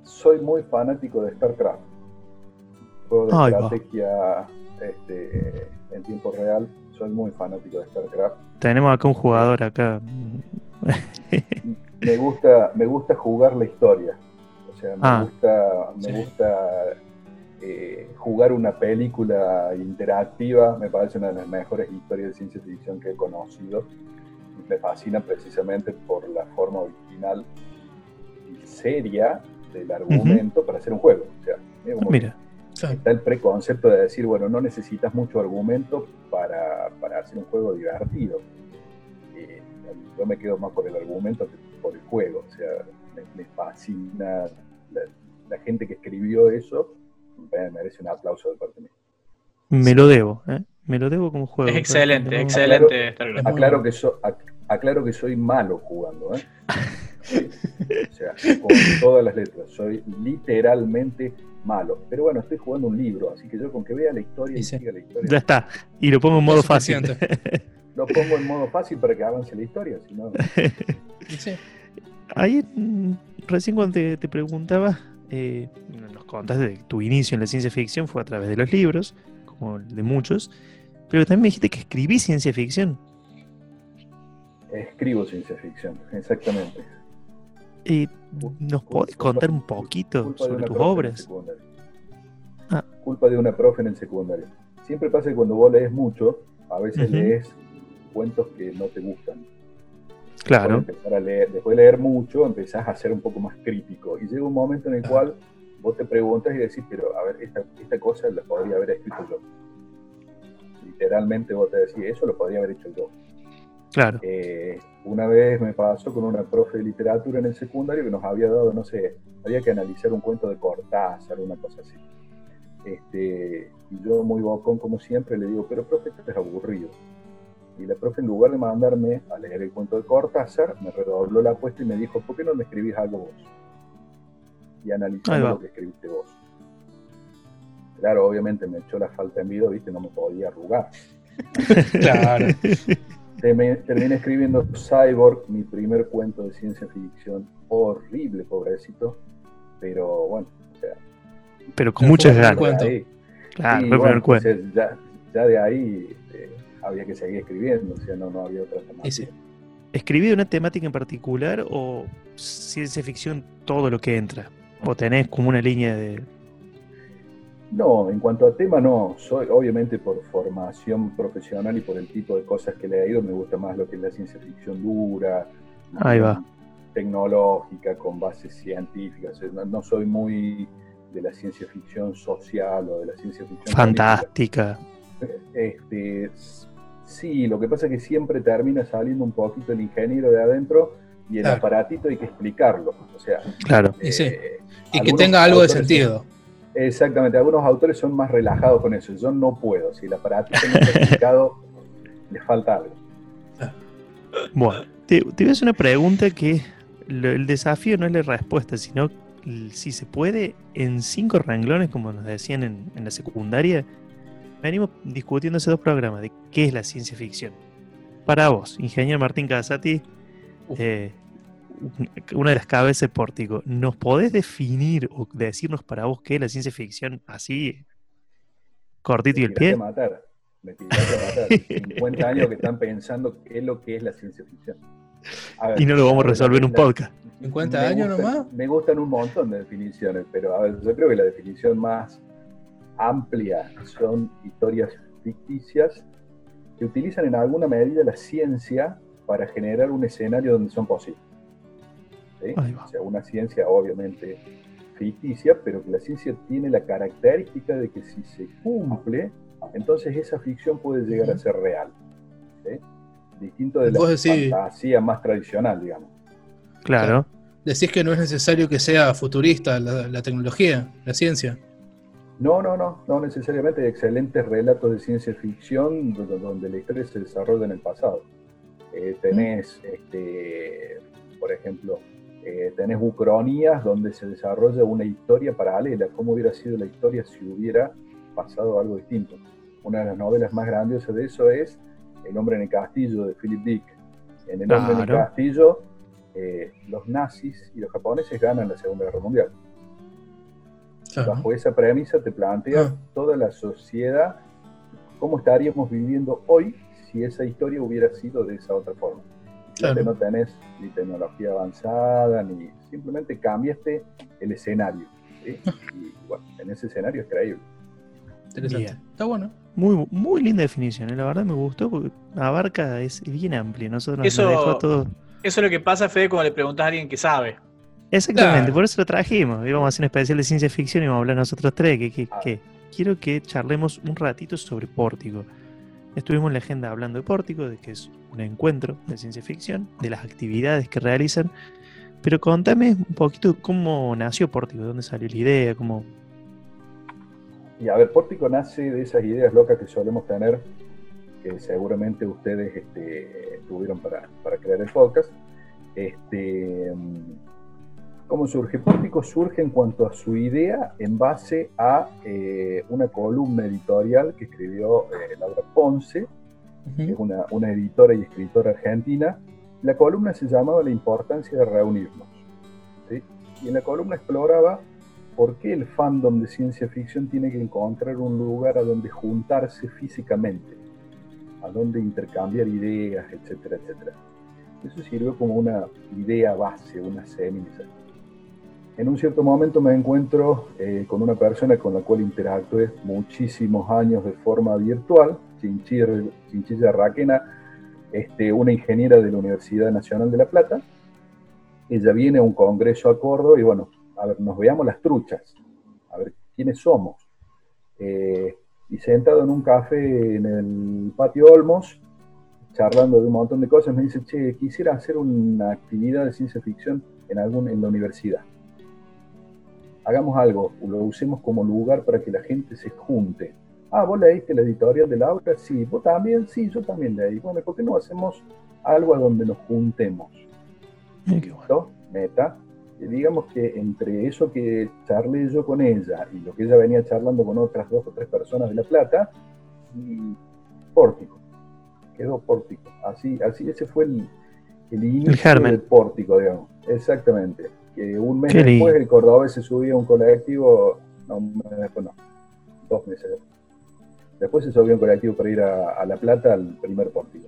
S6: Soy muy fanático de StarCraft juego de estrategia este, en tiempo real. Soy muy fanático de StarCraft.
S1: Tenemos acá un jugador acá.
S6: me gusta, me gusta jugar la historia. O sea, me ah. gusta, me gusta eh, jugar una película interactiva. Me parece una de las mejores historias de ciencia ficción que he conocido. Me fascina precisamente por la forma original y seria del argumento para hacer un juego. O sea,
S1: Mira.
S6: Está el preconcepto de decir, bueno, no necesitas mucho argumento para, hacer un juego divertido. Eh, yo me quedo más por el argumento que por el juego. O sea, me, fascina. La, gente que escribió eso merece un aplauso de parte mía.
S1: Me lo debo, ¿eh? Me lo debo como juego.
S2: Es excelente, excelente.
S6: Aclaro, que aclaro que soy malo jugando, ¿eh? o sea, con todas las letras. Soy literalmente malo. Pero bueno, estoy jugando un libro, así que yo con que vea la historia y, siga la historia.
S1: Ya está. Y lo pongo en modo fácil.
S6: lo pongo en modo fácil para que avance la historia, si no.
S1: Ahí, mm, recién cuando te, preguntaba, eh, nos contaste de tu inicio en la ciencia ficción fue a través de los libros, como de muchos, pero también me dijiste que escribí ciencia ficción.
S6: Escribo ciencia ficción, exactamente.
S1: ¿Nos podés contar un poquito sobre tus obras?
S6: Ah. Culpa de una profe en el secundario. Siempre pasa que cuando vos lees mucho, a veces lees cuentos que no te gustan.
S1: Claro.
S6: Después de, leer, mucho, empezás a ser un poco más crítico. Y llega un momento en el cual vos te preguntas y decís, pero a ver, esta, esta cosa la podría haber escrito yo. Literalmente vos te decís, eso lo podría haber hecho yo.
S1: Claro.
S6: Eh, una vez me pasó con una profe de literatura en el secundario que nos había dado, no sé, había que analizar un cuento de Cortázar, una cosa así. Este, y yo muy bocón como siempre le digo, pero profe, esto es aburrido. Y la profe en lugar de mandarme a leer el cuento de Cortázar, me redobló la apuesta y me dijo, ¿por qué no me escribís algo vos? Y analizando lo que escribiste vos. Claro, obviamente me echó la falta en vida, viste, no me podía arrugar.
S1: claro.
S6: terminé escribiendo Cyborg, mi primer cuento de ciencia ficción. Horrible, pobrecito. Pero bueno, o sea.
S1: Pero con muchas ganas.
S6: Claro, cuento. ya, de ahí este, había que seguir escribiendo, o sea, no, no había otra temática.
S1: ¿Escribí de una temática en particular o ciencia ficción todo lo que entra? ¿O tenés como una línea de,
S6: no, en cuanto a tema, no. Soy, obviamente, por formación profesional y por el tipo de cosas que le he ido, me gusta más lo que es la ciencia ficción dura,
S1: Ahí va.
S6: tecnológica, con bases científicas. No, soy muy de la ciencia ficción social o de la ciencia ficción.
S1: Fantástica.
S6: Este, sí, lo que pasa es que siempre termina saliendo un poquito el ingeniero de adentro y el aparatito hay que explicarlo. O sea,
S1: claro.
S3: Eh, y, que tenga algo de sentido.
S6: Exactamente, algunos autores son más relajados con eso. Yo no puedo. Si el aparato no está explicado, le falta algo.
S1: Bueno, te, voy a hacer una pregunta que el desafío no es la respuesta, sino si se puede, en cinco renglones, como nos decían en, la secundaria, venimos discutiendo esos dos programas de qué es la ciencia ficción. Para vos, ingeniero Martín Casati, eh, una de las cabezas de Pórtico, ¿nos podés definir o decirnos para vos qué es la ciencia ficción así, cortito y el pie?
S6: Matar. Me matar. 50 años que están pensando qué es lo que es la ciencia ficción.
S1: y no lo vamos a resolver en un podcast.
S3: ¿50 años nomás?
S6: Me gustan un montón de definiciones, pero a ver, yo creo que la definición más amplia son historias ficticias que utilizan en alguna medida la ciencia para generar un escenario donde son posibles. O sea, una ciencia obviamente ficticia, pero que la ciencia tiene la característica de que si se cumple, entonces esa ficción puede llegar a ser real. Distinto de la fantasía más tradicional, digamos.
S1: Claro.
S3: Decís que no es necesario que sea futurista la, tecnología, la ciencia.
S6: No, no, no, no necesariamente. Hay excelentes relatos de ciencia ficción donde la historia se desarrolla en el pasado. Eh, tenés, este, por ejemplo, eh, tenés Ucronías donde se desarrolla una historia paralela, cómo hubiera sido la historia si hubiera pasado algo distinto. Una de las novelas más grandiosas de eso es El hombre en el castillo de Philip Dick. En El hombre en el castillo eh, los nazis y los japoneses ganan la Segunda Guerra Mundial. Bajo esa premisa te plantea ah. toda la sociedad, cómo estaríamos viviendo hoy si esa historia hubiera sido de esa otra forma. Claro. No tenés ni tecnología avanzada, ni simplemente cambiaste el escenario. Y bueno, en ese escenario es creíble.
S3: Interesante. Está bueno.
S1: Muy, muy linda definición, ¿eh? la verdad me gustó porque abarca, es bien amplio. Nosotros
S2: nos Eso... dejó todo eso es lo que pasa, Fede, cuando le preguntas a alguien que sabe.
S1: Exactamente, por eso lo trajimos. Íbamos a hacer un especial de ciencia ficción y vamos a hablar nosotros tres. Que, ah. quiero que charlemos un ratito sobre Pórtico. Estuvimos en la agenda hablando de Pórtico, de que es un encuentro de ciencia ficción, de las actividades que realizan. Pero contame un poquito cómo nació Pórtico, dónde salió la idea, cómo.
S6: Y a ver, Pórtico nace de esas ideas locas que solemos tener que seguramente ustedes este, tuvieron para, crear el podcast. Este, ¿Cómo surge? Pórtico surge en cuanto a su idea en base a eh, una columna editorial que escribió eh, Laura Ponce, es una, una, editora y escritora argentina. La columna se llamaba La importancia de reunirnos. Y en la columna exploraba por qué el fandom de ciencia ficción tiene que encontrar un lugar a donde juntarse físicamente a dónde intercambiar ideas, etcétera, etcétera. Eso sirve como una idea base, una semilla. En un cierto momento me encuentro eh, con una persona con la cual interactué muchísimos años de forma virtual, Chinchilla Raquena, este, una ingeniera de la Universidad Nacional de La Plata. Ella viene a un congreso a Córdoba y bueno, a ver, nos veamos las truchas, a ver quiénes somos. Eh, y sentado en un café en el patio Olmos, charlando de un montón de cosas, me dice, che, quisiera hacer una actividad de ciencia ficción en, algún, en la universidad. Hagamos algo, lo usemos como lugar para que la gente se junte. Ah, vos leíste la editorial de Laura, sí, vos también, sí, yo también leí. Bueno, ¿por qué no hacemos algo a donde nos juntemos? ¿Listo? Meta digamos que entre eso que charlé yo con ella y lo que ella venía charlando con otras dos o tres personas de La Plata, y pórtico, quedó pórtico. Así, así ese fue el, el inicio del pórtico, digamos. Exactamente. Que un mes después el cordobés se subía a un colectivo, no, después no, dos meses después. Después se subió un colectivo para ir a, La Plata al primer pórtico.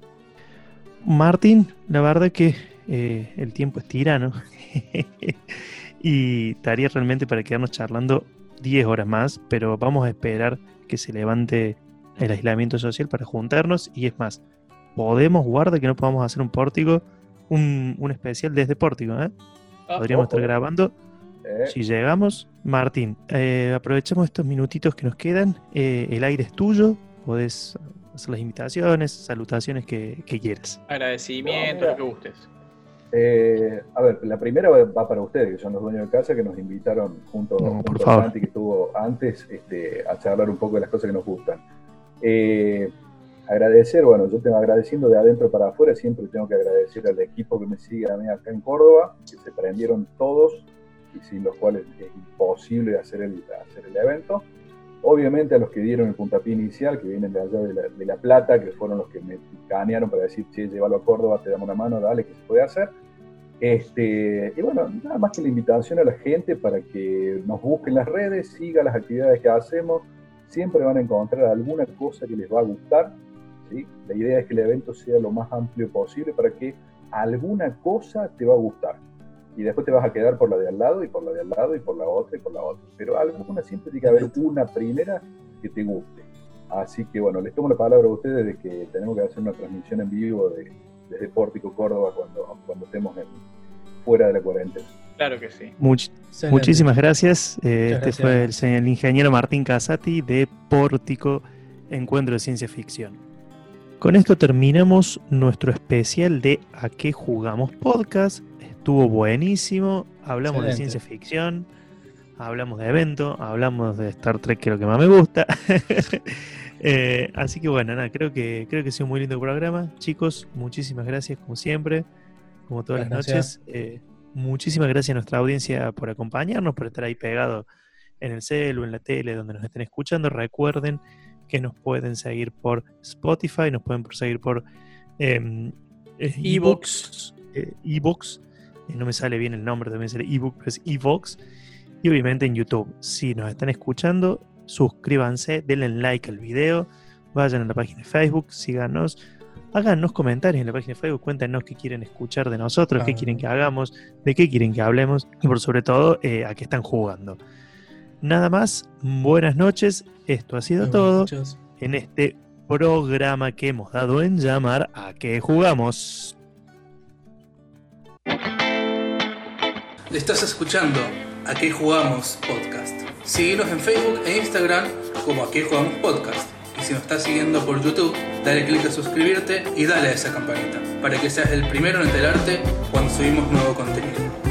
S1: Martín, la verdad que eh, el tiempo es tirano. y estaría realmente para quedarnos charlando 10 horas más, pero vamos a esperar que se levante el aislamiento social para juntarnos. Y es más, podemos guardar que no podamos hacer un pórtico, un, especial desde pórtico. ¿eh? Ah, Podríamos estar grabando. Eh. Si llegamos, Martín, aprovechamos estos minutitos que nos quedan. el aire es tuyo. Podés hacer las invitaciones, salutaciones que, que quieras.
S2: Agradecimiento, lo que gustes.
S6: Eh, a ver, la primera va para ustedes, que son los dueños de casa, que nos invitaron junto, a Santi, que estuvo antes, este, a charlar un poco de las cosas que nos gustan. Eh, agradecer, bueno, yo tengo agradeciendo de adentro para afuera, siempre tengo que agradecer al equipo que me sigue a mí acá en Córdoba, que se prendieron todos y sin los cuales es imposible hacer el, hacer el evento. Obviamente a los que dieron el puntapié inicial, que vienen de allá de La, Plata, que fueron los que me canearon para decir, che, llévalo a Córdoba, te damos una mano, dale, que se puede hacer. Este, y bueno, nada más que la invitación a la gente para que nos busquen las redes, siga las actividades que hacemos, siempre van a encontrar alguna cosa que les va a gustar. ¿sí? La idea es que el evento sea lo más amplio posible para que alguna cosa te va a gustar. Y después te vas a quedar por la de al lado y por la de al lado y por la otra y por la otra. Pero alguna siempre tiene que haber una primera que te guste. Así que bueno, les tomo la palabra a ustedes de que tenemos que hacer una transmisión en vivo de, desde Pórtico, Córdoba, cuando, cuando estemos fuera de la cuarentena.
S2: Claro que sí.
S1: muchísimas gracias. Eh, este fue el, ingeniero Martín Casati de Pórtico, Encuentro de Ciencia Ficción. Con esto terminamos nuestro especial de A qué jugamos podcast. Estuvo buenísimo. Hablamos de ciencia ficción, hablamos de evento, hablamos de Star Trek, que es lo que más me gusta. Eh, así que bueno, nada, creo que creo que ha sido un muy lindo programa. Chicos, muchísimas gracias, como siempre, como todas las noches. Eh, muchísimas gracias a nuestra audiencia por acompañarnos, por estar ahí pegado en el cel o en la tele, donde nos estén escuchando. Recuerden que nos pueden seguir por Spotify, nos pueden seguir por em,
S3: eh,
S1: ebooks. No me sale bien el nombre, también sale ebook, pero es ebooks. Y obviamente en YouTube. Si nos están escuchando, suscríbanse, denle like al video, vayan a la página de Facebook, síganos, háganos comentarios en la página de Facebook, cuéntenos qué quieren escuchar de nosotros, qué quieren que hagamos, de qué quieren que hablemos y por sobre todo eh, a qué están jugando. Nada más, buenas noches, esto ha sido todo en este programa que hemos dado en llamar a qué jugamos.
S3: Estás escuchando a qué jugamos podcast. Síguenos en Facebook e Instagram como Aquí Jugamos Podcast. Y si nos estás siguiendo por YouTube, dale click a suscribirte y dale a esa campanita para que seas el primero en enterarte cuando subimos nuevo contenido.